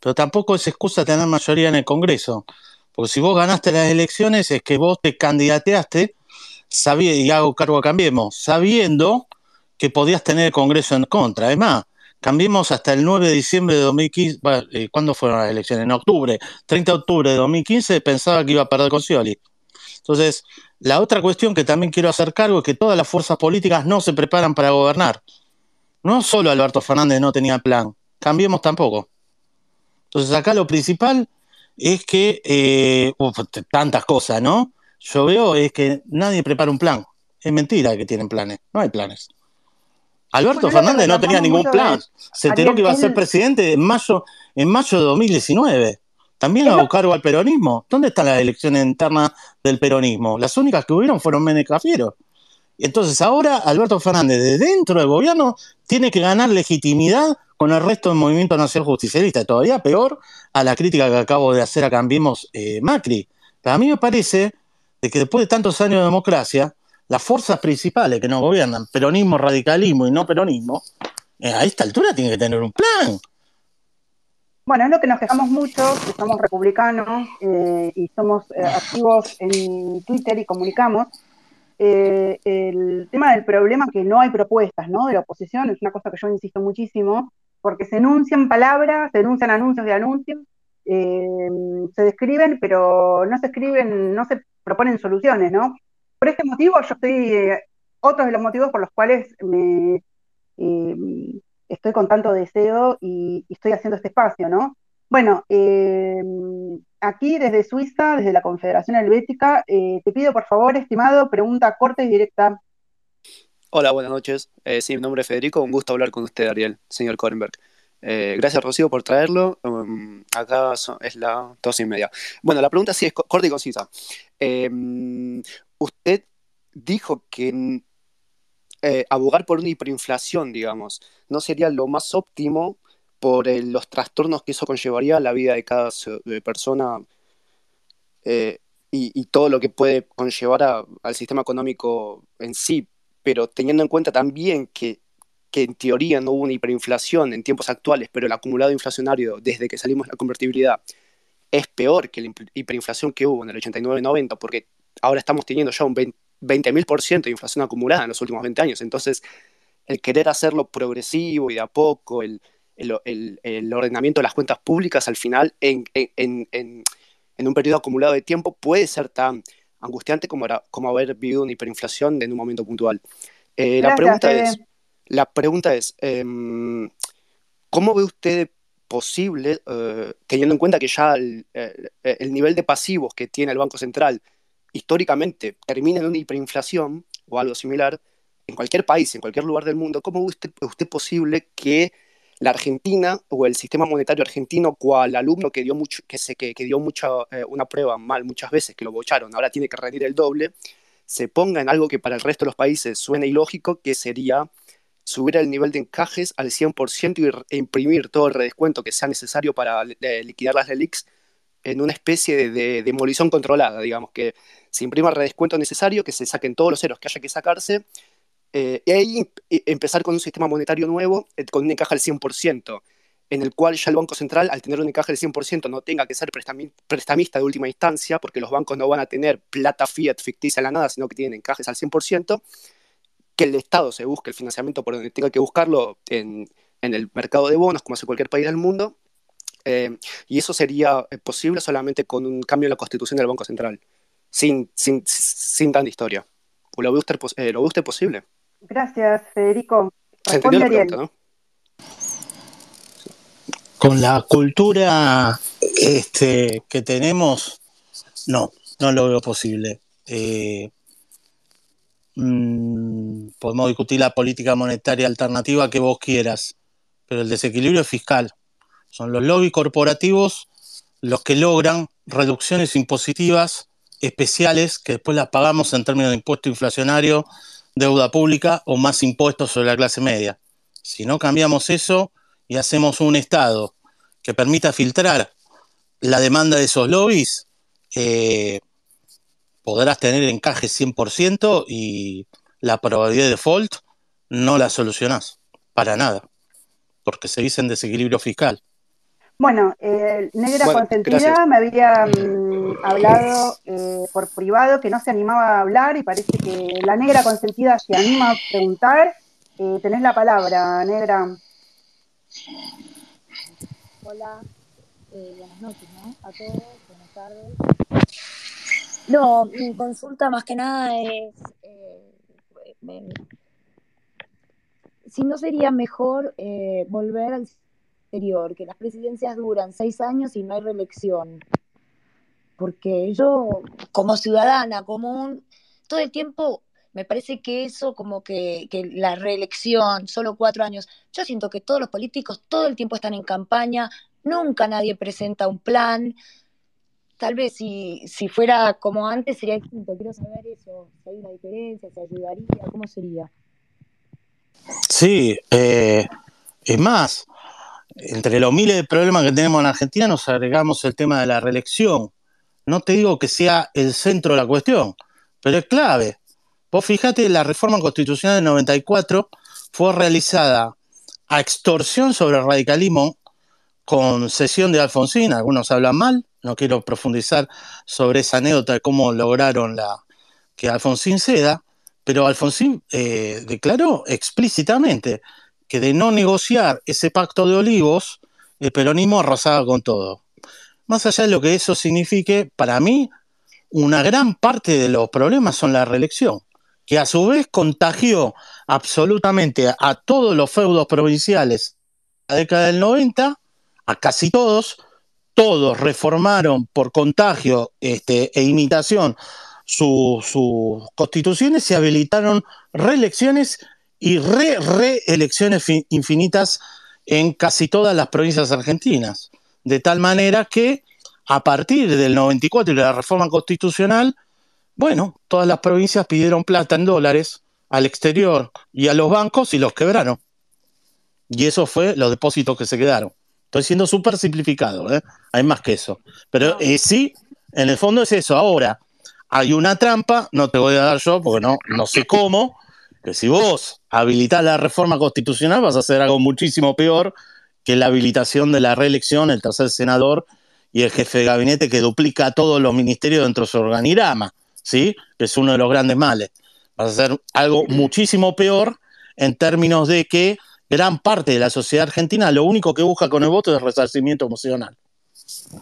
[SPEAKER 2] Pero tampoco es excusa tener mayoría en el Congreso. Porque si vos ganaste las elecciones es que vos te candidateaste y hago cargo a Cambiemos, sabiendo que podías tener el Congreso en contra. Además, Cambiemos hasta el 9 de diciembre de 2015. Bueno, eh, ¿Cuándo fueron las elecciones? En octubre. 30 de octubre de 2015 pensaba que iba a perder con Scioli. Entonces, la otra cuestión que también quiero hacer cargo es que todas las fuerzas políticas no se preparan para gobernar. No solo Alberto Fernández no tenía plan, cambiemos tampoco. Entonces acá lo principal es que, eh, uf, tantas cosas, ¿no? Yo veo es que nadie prepara un plan. Es mentira que tienen planes, no hay planes. Alberto
[SPEAKER 1] Bueno,
[SPEAKER 2] Fernández no tenía ningún plan. Se enteró que iba a ser presidente en mayo, en mayo de 2019. También hago cargo al peronismo. ¿Dónde están las elecciones internas del peronismo? Las únicas que hubieron fueron Menem Cafiero. Entonces ahora Alberto Fernández, de dentro del gobierno, tiene que ganar legitimidad con el resto del movimiento nacional justicialista. Todavía peor a la crítica que acabo de hacer a Cambiemos eh, Macri. Pero a mí me parece de que después de tantos años de democracia, las fuerzas principales que nos gobiernan, peronismo, radicalismo y no peronismo, eh, a esta altura tienen que tener un plan.
[SPEAKER 1] Bueno, es lo que nos quejamos mucho, que somos republicanos eh, y somos eh, activos en Twitter y comunicamos. Eh, el tema del problema que no hay propuestas, ¿no? De la oposición es una cosa que yo insisto muchísimo, porque se enuncian palabras, se enuncian anuncios de anuncios, se describen, pero no se escriben, no se proponen soluciones, ¿no? Por este motivo, yo estoy, otros de los motivos por los cuales me, estoy con tanto deseo y, estoy haciendo este espacio, ¿no? Bueno, eh, aquí desde Suiza, desde la Confederación Helvética, eh, te pido por favor, estimado, pregunta corta y directa.
[SPEAKER 7] Hola, buenas noches. Eh, sí, mi nombre es Federico, un gusto hablar con usted, Ariel, señor Korenberg. Gracias, Rocío, por traerlo. Um, acá es la dos y media. Bueno, la pregunta sí es co- corta y concisa. Eh, usted dijo que mm, eh, abogar por una hiperinflación, digamos, no sería lo más óptimo por los trastornos que eso conllevaría a la vida de cada persona eh, y, todo lo que puede conllevar al sistema económico en sí, pero teniendo en cuenta también que, en teoría no hubo una hiperinflación en tiempos actuales, pero el acumulado inflacionario desde que salimos de la convertibilidad es peor que la hiperinflación que hubo en el 89-90, porque ahora estamos teniendo ya un 20.000% de inflación acumulada en los últimos 20 años. Entonces, el querer hacerlo progresivo y de a poco, el, el, ordenamiento de las cuentas públicas al final, en, en, en, en, un periodo acumulado de tiempo, puede ser tan angustiante como, como haber vivido una hiperinflación en un momento puntual. Eh, la, pregunta es, la pregunta es, em, ¿cómo ve usted posible, eh, teniendo en cuenta que ya el, el, nivel de pasivos que tiene el Banco Central históricamente termina en una hiperinflación o algo similar, en cualquier país, en cualquier lugar del mundo, ¿cómo ve usted, usted posible que la Argentina o el sistema monetario argentino, cual alumno que dio mucho, que se, que, dio mucha, eh, una prueba mal muchas veces, que lo bocharon, ahora tiene que rendir el doble, se ponga en algo que para el resto de los países suena ilógico, que sería subir el nivel de encajes al 100% y imprimir todo el redescuento que sea necesario para eh, liquidar las LELIX en una especie de, demolición controlada, digamos, que se imprima el redescuento necesario, que se saquen todos los ceros que haya que sacarse eh, y ahí empezar con un sistema monetario nuevo, eh, con un encaje al 100%, en el cual ya el Banco Central, al tener un encaje al 100%, no tenga que ser prestamista de última instancia, porque los bancos no van a tener plata fiat ficticia en la nada, sino que tienen encajes al 100%, que el Estado se busque el financiamiento por donde tenga que buscarlo en, el mercado de bonos, como hace cualquier país del mundo, eh, y eso sería posible solamente con un cambio en la constitución del Banco Central, sin, sin, sin tanta historia. ¿Lo ve usted, ¿Lo ve usted posible?
[SPEAKER 1] Gracias, Federico.
[SPEAKER 2] Con la cultura este, que tenemos, no, no lo veo posible. Eh, mm, podemos discutir la política monetaria alternativa que vos quieras, pero el desequilibrio fiscal. Son los lobbies corporativos los que logran reducciones impositivas especiales que después las pagamos en términos de impuesto inflacionario deuda pública o más impuestos sobre la clase media. Si no cambiamos eso y hacemos un Estado que permita filtrar la demanda de esos lobbies, eh, podrás tener encaje 100% y la probabilidad de default no la solucionás para nada, porque se dice en desequilibrio fiscal.
[SPEAKER 1] Bueno, eh, Negra Consentida me había mm, hablado eh, por privado que no se animaba a hablar y parece que la Negra Consentida se anima a preguntar. Eh, tenés la palabra, Negra.
[SPEAKER 8] Hola, buenas noches, ¿no? A todos, buenas tardes. No, mi consulta más que nada es si no sería mejor volver al que las presidencias duran seis años y no hay reelección. Porque yo, como ciudadana común, todo el tiempo me parece que eso, como que, la reelección, solo cuatro años, yo siento que todos los políticos todo el tiempo están en campaña, nunca nadie presenta un plan. Tal vez si, si fuera como antes sería distinto. Quiero saber eso, si hay una diferencia, si ayudaría, ¿cómo sería?
[SPEAKER 2] Sí, eh, es más, entre los miles de problemas que tenemos en Argentina nos agregamos el tema de la reelección. No te digo que sea el centro de la cuestión, pero es clave. Vos fíjate, la reforma constitucional del 94 fue realizada a extorsión sobre el radicalismo con sesión de Alfonsín. Algunos hablan mal, no quiero profundizar sobre esa anécdota de cómo lograron la, que Alfonsín ceda, pero Alfonsín eh, declaró explícitamente que de no negociar ese pacto de olivos, el peronismo arrasaba con todo. Más allá de lo que eso signifique, para mí, una gran parte de los problemas son la reelección, que a su vez contagió absolutamente a todos los feudos provinciales la década del 90, a casi todos, todos reformaron por contagio este, e imitación sus constituciones y habilitaron reelecciones y reelecciones infinitas en casi todas las provincias argentinas. De tal manera que a partir del 94 y de la reforma constitucional, bueno, todas las provincias pidieron plata en dólares al exterior y a los bancos y los quebraron. y eso fue los depósitos que se quedaron. Estoy siendo súper simplificado, ¿eh? hay más que eso. Pero eh, sí, en el fondo es eso. Ahora, hay una trampa, no te voy a dar yo porque no, no sé cómo, que si vos habilitas la reforma constitucional vas a hacer algo muchísimo peor que la habilitación de la reelección, el tercer senador y el jefe de gabinete que duplica todos los ministerios dentro de su organigrama, ¿sí? Que es uno de los grandes males. Vas a hacer algo muchísimo peor en términos de que gran parte de la sociedad argentina lo único que busca con el voto es resarcimiento emocional.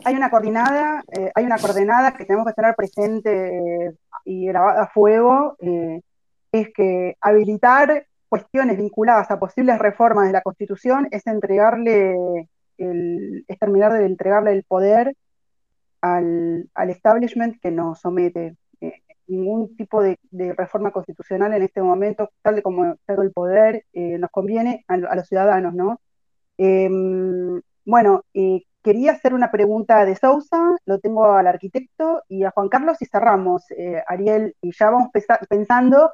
[SPEAKER 1] Hay una coordinada, eh, hay una coordenada que tenemos que tener presente eh, y grabada a fuego, eh, es que habilitar cuestiones vinculadas a posibles reformas de la Constitución es entregarle el, es terminar de entregarle el poder al, establishment que nos somete. Eh, ningún tipo de, reforma constitucional en este momento, tal de como todo el poder, eh, nos conviene a, los ciudadanos, ¿no? Em, bueno, quería hacer una pregunta de Sousa, lo tengo al arquitecto y a Juan Carlos y cerramos, eh, Ariel, y ya vamos pensando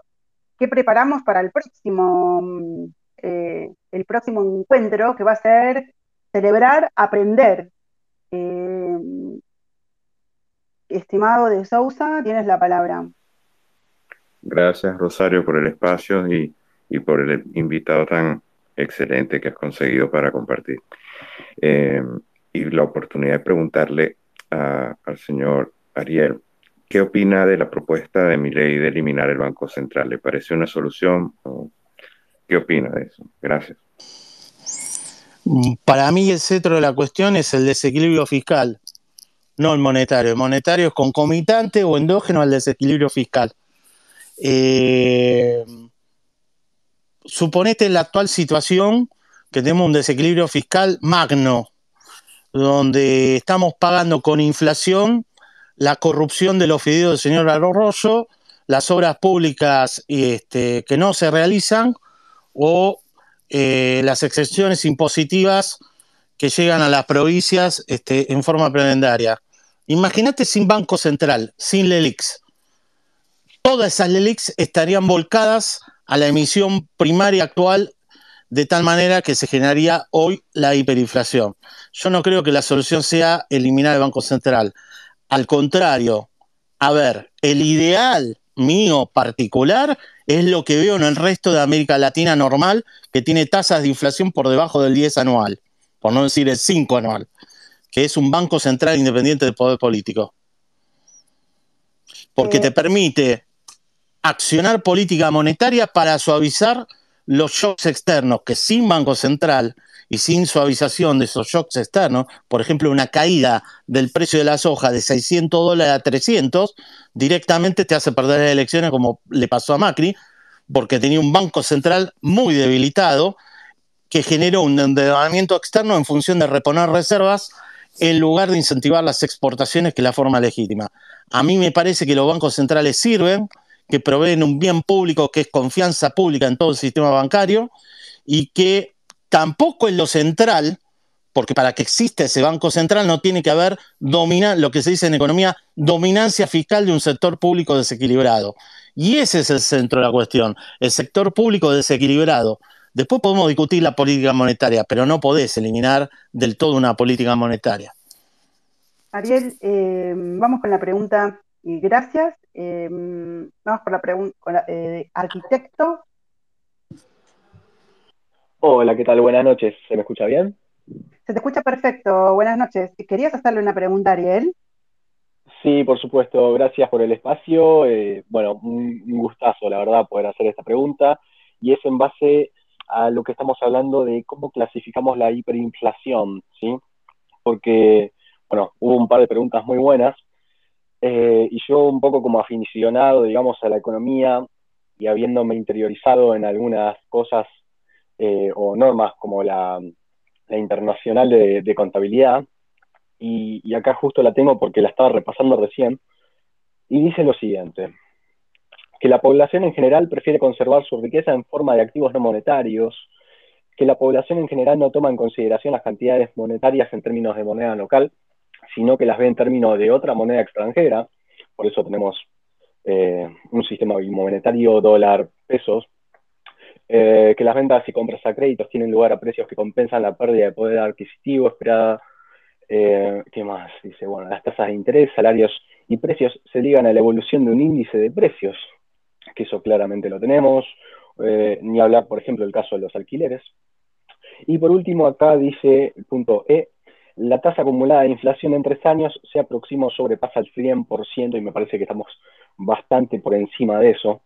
[SPEAKER 1] qué preparamos para el próximo, mm, el próximo encuentro, que va a ser celebrar, aprender. Eh, estimado de Sousa, tienes la palabra.
[SPEAKER 9] Gracias, Rosario, por el espacio y, por el invitado tan excelente que has conseguido para compartir. Eh, y la oportunidad de preguntarle al señor Ariel, ¿qué opina de la propuesta de mi ley de eliminar el Banco Central? ¿Le parece una solución? ¿Qué opina de eso? Gracias.
[SPEAKER 2] Para mí el centro de la cuestión es el desequilibrio fiscal, no el monetario. El monetario es concomitante o endógeno al desequilibrio fiscal. Eh, suponete la actual situación que tenemos un desequilibrio fiscal magno, donde estamos pagando con inflación la corrupción de los fideos del señor Arroyo, las obras públicas este, que no se realizan o eh, las excepciones impositivas que llegan a las provincias este, en forma prebendaria. Imagínate sin Banco Central, sin LELIX. Todas esas LELIX estarían volcadas a la emisión primaria actual de tal manera que se generaría hoy la hiperinflación. Yo no creo que la solución sea eliminar el Banco Central. Al contrario, a ver, el ideal mío particular es lo que veo en el resto de América Latina normal, que tiene tasas de inflación por debajo del 10 anual, por no decir el 5 anual, que es un banco central independiente del poder político. Porque te permite accionar política monetaria para suavizar los shocks externos, que sin banco central y sin suavización de esos shocks externos, por ejemplo, una caída del precio de la soja de 600 dólares a 300, directamente te hace perder las elecciones como le pasó a Macri, porque tenía un banco central muy debilitado que generó un endeudamiento externo en función de reponer reservas en lugar de incentivar las exportaciones, que es la forma legítima. A mí me parece que los bancos centrales sirven, que proveen un bien público que es confianza pública en todo el sistema bancario y que tampoco en lo central, porque para que exista ese Banco Central no tiene que haber domina, lo que se dice en economía, dominancia fiscal de un sector público desequilibrado. Y ese es el centro de la cuestión, el sector público desequilibrado. Después podemos discutir la política monetaria, pero no podés eliminar del todo una política monetaria.
[SPEAKER 1] Ariel, eh, vamos con la pregunta, y gracias. Eh, vamos con la pregunta, eh, arquitecto.
[SPEAKER 10] Hola, ¿qué tal? Buenas noches. ¿Se me escucha bien?
[SPEAKER 1] Se te escucha perfecto. Buenas noches. ¿Querías hacerle una pregunta a Ariel?
[SPEAKER 10] Sí, por supuesto. Gracias por el espacio. Eh, bueno, un, gustazo, la verdad, poder hacer esta pregunta. Y es en base a lo que estamos hablando de cómo clasificamos la hiperinflación, ¿sí? Porque, bueno, hubo un par de preguntas muy buenas. Eh, y yo un poco como aficionado, digamos, a la economía y habiéndome interiorizado en algunas cosas eh, o normas como la, internacional de, contabilidad, y, acá justo la tengo porque la estaba repasando recién, y dice lo siguiente, que la población en general prefiere conservar su riqueza en forma de activos no monetarios, que la población en general no toma en consideración las cantidades monetarias en términos de moneda local, sino que las ve en términos de otra moneda extranjera, por eso tenemos eh, un sistema monetario dólar-pesos, eh, que las ventas y compras a créditos tienen lugar a precios que compensan la pérdida de poder adquisitivo esperada. Eh, ¿Qué más? Dice, bueno, las tasas de interés, salarios y precios se ligan a la evolución de un índice de precios, que eso claramente lo tenemos. Eh, ni hablar, por ejemplo, del caso de los alquileres. Y por último, acá dice el punto E, la tasa acumulada de inflación en tres años se aproxima o sobrepasa el 100% y me parece que estamos bastante por encima de eso.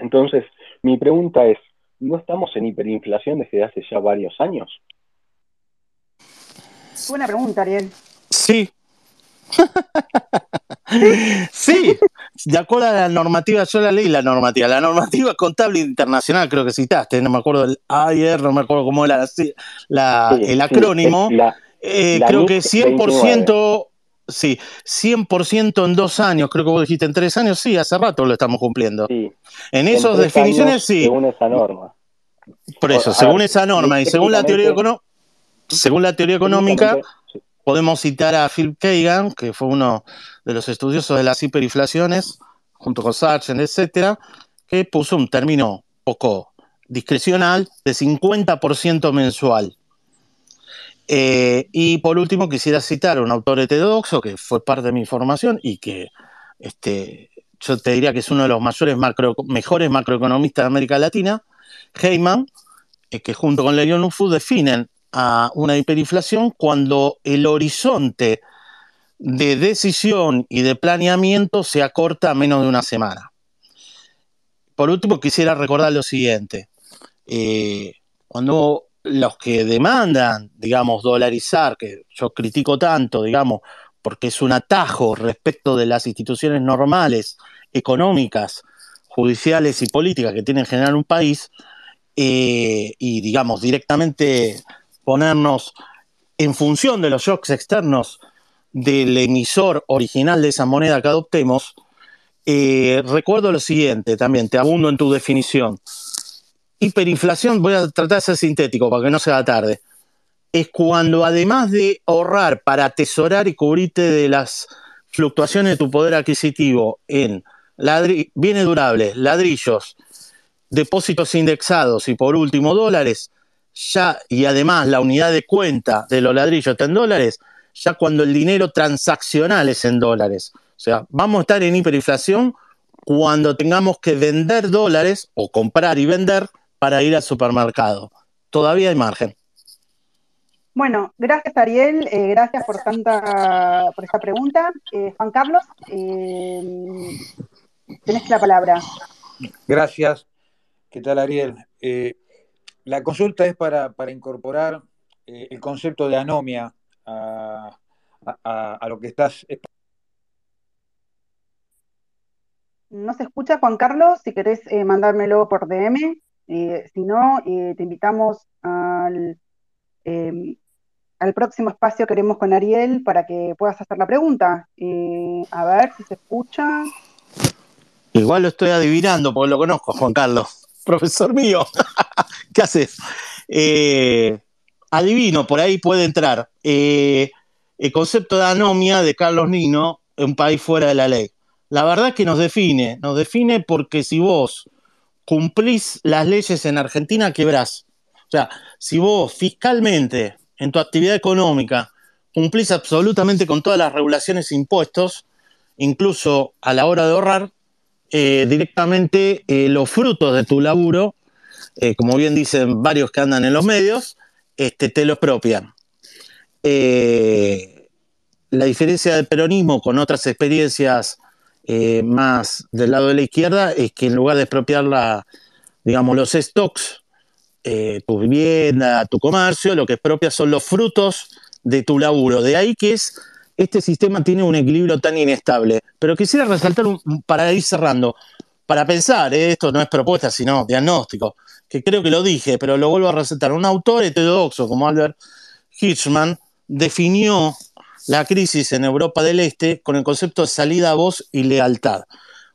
[SPEAKER 10] Entonces, mi pregunta es, ¿no estamos en hiperinflación desde hace ya varios años?
[SPEAKER 1] Buena pregunta, Ariel.
[SPEAKER 2] Sí. sí, de acuerdo a la normativa, yo la leí la normativa, la normativa contable internacional, creo que citaste, no me acuerdo del AIR, no me acuerdo cómo era la,
[SPEAKER 10] Sí,
[SPEAKER 2] el acrónimo,
[SPEAKER 10] la,
[SPEAKER 2] eh,
[SPEAKER 10] la
[SPEAKER 2] creo
[SPEAKER 10] NIC
[SPEAKER 2] que
[SPEAKER 10] 29.
[SPEAKER 2] 100%, sí, 100% en dos años, creo que vos dijiste en tres años, sí, hace rato lo estamos cumpliendo.
[SPEAKER 10] Sí,
[SPEAKER 2] En esas definiciones, sí,
[SPEAKER 10] según esa norma.
[SPEAKER 2] por eso, según esa norma y según la teoría, econo- según la teoría económica,
[SPEAKER 10] sí,
[SPEAKER 2] podemos citar a Philip Kagan, que fue uno de los estudiosos de las hiperinflaciones, junto con Sargent, etcétera, que puso un término poco discrecional de 50% mensual. Eh, y por último, quisiera citar a un autor heterodoxo que fue parte de mi formación y que este, yo te diría que es uno de los mayores mejores macroeconomistas de América Latina, Heyman, eh, que junto con Leon Ufu definen a una hiperinflación cuando el horizonte de decisión y de planeamiento se acorta a menos de una semana. Por último, quisiera recordar lo siguiente. Eh, cuando los que demandan, digamos, dolarizar, que yo critico tanto, digamos, porque es un atajo respecto de las instituciones normales, económicas, judiciales y políticas que tiene que generar un país, eh, y, digamos, directamente ponernos en función de los shocks externos del emisor original de esa moneda que adoptemos, eh, recuerdo lo siguiente también, te abundo en tu definición. Hiperinflación, voy a tratar de ser sintético para que no sea tarde, es cuando además de ahorrar para atesorar y cubrirte de las fluctuaciones de tu poder adquisitivo en bienes durables, ladrillos, depósitos indexados y por último dólares, ya y además la unidad de cuenta de los ladrillos está en dólares, ya cuando el dinero transaccional es en dólares. O sea, vamos a estar en hiperinflación cuando tengamos que vender dólares o comprar y vender para ir al supermercado. Todavía hay margen.
[SPEAKER 1] Bueno, gracias Ariel, eh, gracias por tanta, por esta pregunta. Eh, Juan Carlos, eh, tenés la palabra.
[SPEAKER 11] Gracias. ¿Qué tal, Ariel? Eh, la consulta es para, para incorporar eh, el concepto de anomia a, a- a lo que estás
[SPEAKER 1] No se escucha, Juan Carlos, si querés eh, mandármelo por DM. Eh, si no, eh, te invitamos al, eh, al próximo espacio que haremos con Ariel para que puedas hacer la pregunta. Eh, a ver si se escucha.
[SPEAKER 2] Igual lo estoy adivinando porque lo conozco, Juan Carlos, profesor mío. ¿Qué haces? Adivino, por ahí puede entrar. El concepto de anomia de Carlos Nino, un país fuera de la ley. La verdad es que nos define, nos define porque si vos cumplís las leyes en Argentina, quebrás. O sea, si vos fiscalmente, en tu actividad económica, cumplís absolutamente con todas las regulaciones e impuestos, incluso a la hora de ahorrar, eh, directamente eh, los frutos de tu laburo, eh, como bien dicen varios que andan en los medios, este, te lo expropian. Eh, la diferencia del peronismo con otras experiencias eh, más del lado de la izquierda es que en lugar de expropiar la, digamos, los stocks, eh, tu vivienda, tu comercio, lo que expropia son los frutos de tu laburo. De ahí que es, este sistema tiene un equilibrio tan inestable. Pero quisiera resaltar, un- para ir cerrando, para pensar, eh, esto no es propuesta, sino diagnóstico, que creo que lo dije, pero lo vuelvo a resaltar. Un autor heterodoxo como Albert Hirschman definió la crisis en Europa del Este con el concepto de salida a voz y lealtad.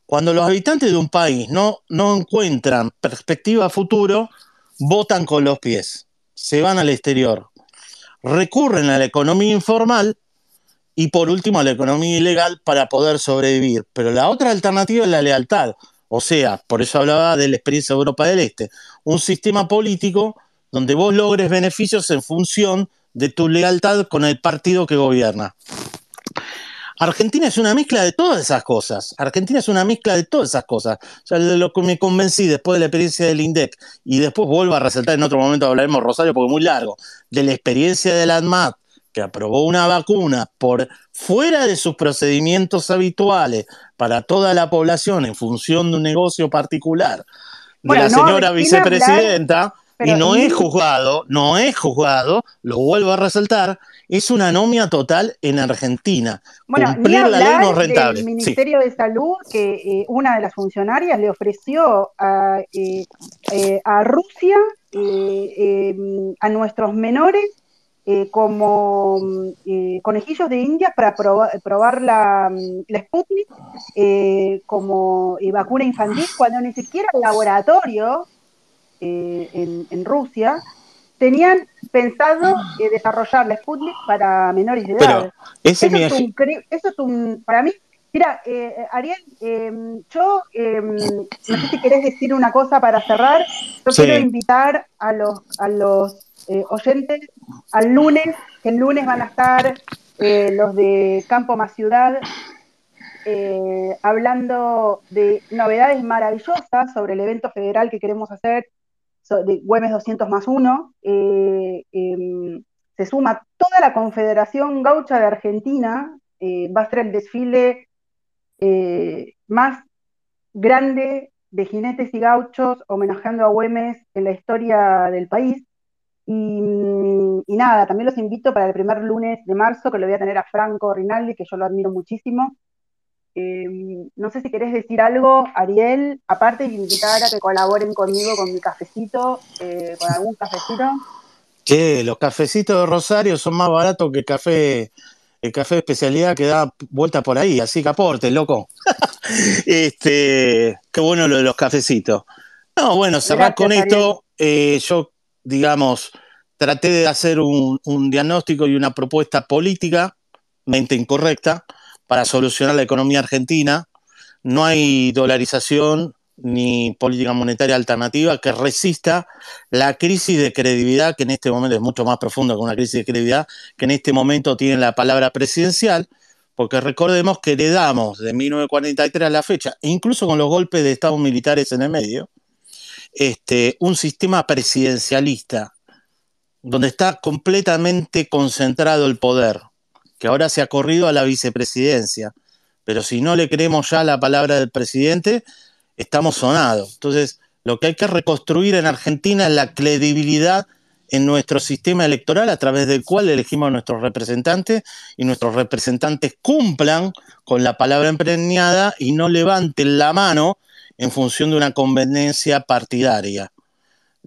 [SPEAKER 2] Cuando los habitantes de un país no, no encuentran perspectiva futuro, votan con los pies, se van al exterior, recurren a la economía informal y por último a la economía ilegal para poder sobrevivir. Pero la otra alternativa es la lealtad. O sea, por eso hablaba de la experiencia de Europa del Este, un sistema político donde vos logres beneficios en función de tu lealtad con el partido que gobierna. Argentina es una mezcla de todas esas cosas. Argentina es una mezcla de todas esas cosas. O sea, de lo que me convencí después de la experiencia del INDEC, y después vuelvo a resaltar, en otro momento hablaremos, Rosario, porque es muy largo, de la experiencia de la ANMAT, que aprobó una vacuna por fuera de sus procedimientos habituales para toda la población en función de un negocio particular de
[SPEAKER 1] Bueno,
[SPEAKER 2] la señora vicepresidenta, y no es juzgado, no es juzgado, lo vuelvo a resaltar, es una anomia total en Argentina.
[SPEAKER 1] Bueno, ni
[SPEAKER 2] la ley no es rentable. Sí.
[SPEAKER 1] Ministerio de Salud que eh, una de las funcionarias le ofreció a, eh, eh, a Rusia eh, eh, a nuestros menores como conejillos de India para proba- probar la, la Sputnik como vacuna infantil, cuando ni siquiera el laboratorio eh, en, en Rusia tenían pensado eh, desarrollar la Sputnik para menores de edad.
[SPEAKER 2] Pero ese
[SPEAKER 1] Eso
[SPEAKER 2] es
[SPEAKER 1] un, eso es un, para mí, mira, eh, Ariel, eh, yo eh, no sé si querés decir una cosa para cerrar. Yo
[SPEAKER 2] Sí.
[SPEAKER 1] quiero invitar a los, a los oyentes al lunes, que el lunes van a estar los de Campo Más Ciudad eh, hablando de novedades maravillosas sobre el evento federal que queremos hacer de Güemes 200 más 1. eh, em, se suma toda la Confederación Gaucha de Argentina, eh, va a ser el desfile eh, más grande de jinetes y gauchos homenajeando a Güemes en la historia del país. Y, y nada, también los invito para el primer lunes de marzo, que lo voy a tener a Franco Rinaldi, que yo lo admiro muchísimo. Eh, no sé si querés decir algo, Ariel, aparte de invitar a que colaboren conmigo con mi cafecito, eh, con algún cafecito.
[SPEAKER 2] Che, los cafecitos de Rosario son más baratos que el café, el café de especialidad que da vuelta por ahí, así que aporte, loco. este, qué bueno lo de los cafecitos. No, bueno, cerrar
[SPEAKER 1] Gracias,
[SPEAKER 2] con
[SPEAKER 1] Ariel.
[SPEAKER 2] esto, eh, yo, digamos, traté de hacer un, un diagnóstico y una propuesta políticamente incorrecta para solucionar la economía argentina. No hay dolarización ni política monetaria alternativa que resista la crisis de credibilidad, que en este momento es mucho más profunda que una crisis de credibilidad, que en este momento tiene la palabra presidencial, porque recordemos que le damos de 1943 a la fecha, incluso con los golpes de estados militares en el medio, este, un sistema presidencialista donde está completamente concentrado el poder, que ahora se ha corrido a la vicepresidencia. Pero si no le creemos ya la palabra del presidente, estamos sonados. Entonces, lo que hay que reconstruir en Argentina es la credibilidad en nuestro sistema electoral a través del cual elegimos a nuestros representantes y nuestros representantes cumplan con la palabra empreñada y no levanten la mano en función de una conveniencia partidaria.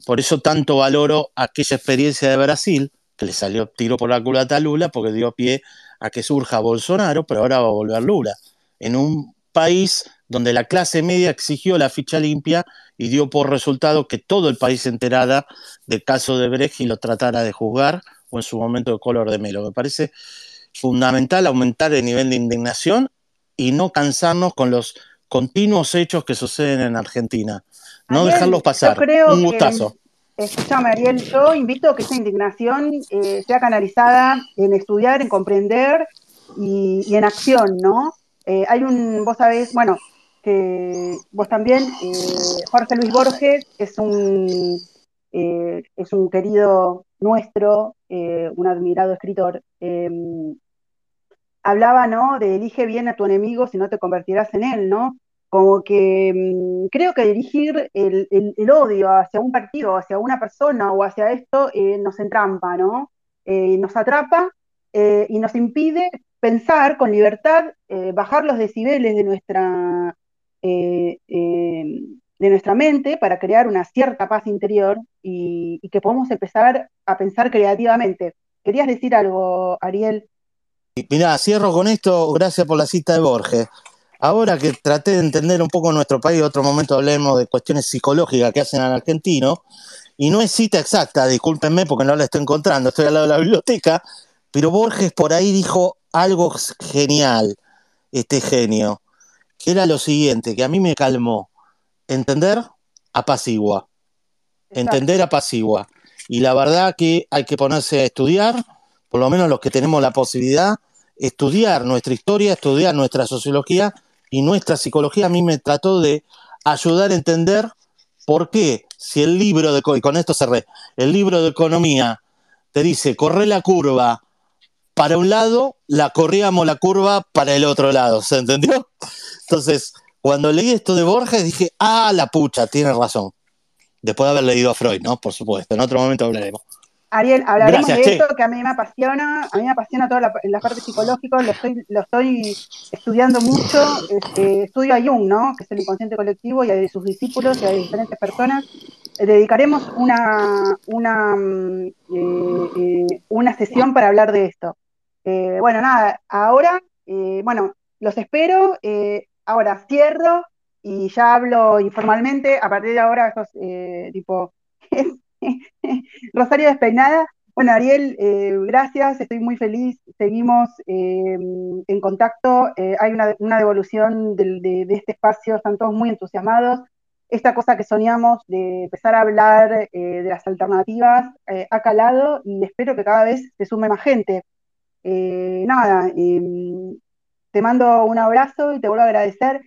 [SPEAKER 2] Por eso tanto valoro aquella experiencia de Brasil, que le salió tiro por la culata a Lula, porque dio pie a que surja Bolsonaro, pero ahora va a volver Lula. En un país donde la clase media exigió la ficha limpia y dio por resultado que todo el país se enterara del caso de Brecht y lo tratara de juzgar, o en su momento de color de melo. Me parece fundamental aumentar el nivel de indignación y no cansarnos con los continuos hechos que suceden en Argentina. No
[SPEAKER 1] Ariel,
[SPEAKER 2] dejarlos pasar. Un
[SPEAKER 1] que,
[SPEAKER 2] gustazo.
[SPEAKER 1] Escúchame Ariel, yo invito a que esa indignación eh, sea canalizada en estudiar, en comprender y, en acción, ¿no? Eh, hay un, vos sabés, bueno, vos también, eh, Jorge Luis Borges es un, es un querido nuestro, un admirado escritor. eh, hablaba, ¿no? De elige bien a tu enemigo si no te convertirás en él, ¿no? Como que mm, creo que dirigir el, el- odio hacia un partido, hacia una persona o hacia esto eh, nos entrampa, ¿no? Eh, nos atrapa eh, y nos impide pensar con libertad, bajar los decibeles de nuestra, de nuestra mente para crear una cierta paz interior y, y que podamos empezar a pensar creativamente. ¿Querías decir algo, Ariel?
[SPEAKER 2] Mirá, cierro con esto, gracias por la cita de Borges. Ahora que traté de entender un poco nuestro país, otro momento hablemos de cuestiones psicológicas que hacen al argentino, y no es cita exacta, discúlpenme porque no la estoy encontrando, estoy al lado de la biblioteca, pero Borges por ahí dijo algo genial, este genio, que era lo siguiente, que a mí me calmó. entender apacigua. Entender apacigua. Y la verdad que hay que ponerse a estudiar, por lo menos los que tenemos la posibilidad, estudiar nuestra historia, estudiar nuestra sociología y nuestra psicología. A mí me trató de ayudar a entender por qué, si el libro de, con esto el libro de economía te dice, corre la curva para un lado, la corríamos la curva para el otro lado, ¿se entendió? Entonces, cuando leí esto de Borges dije, ah, la pucha, tiene razón. Después de haber leído a Freud, ¿no? Por supuesto, en otro momento hablaremos.
[SPEAKER 1] Ariel, hablaremos de esto que a mí me apasiona, a mí me apasiona toda la, parte psicológica, lo estoy, lo estoy estudiando mucho, este, estudio a Jung, ¿no? que es el inconsciente colectivo, y a sus discípulos y a diferentes personas. Eh, dedicaremos una, una, mm, eh, eh, una sesión para hablar de esto. bueno, nada, ahora, bueno, los espero, ahora cierro y ya hablo informalmente, a partir de ahora, esos, tipo, Rosario Despeinada. Bueno, Ariel, eh, gracias, estoy muy feliz. Seguimos eh, en contacto. Eh, hay una, devolución de, este espacio, están todos muy entusiasmados. Esta cosa que soñamos de empezar a hablar de las alternativas ha calado y espero que cada vez se sume más gente. nada, te mando un abrazo y te vuelvo a agradecer.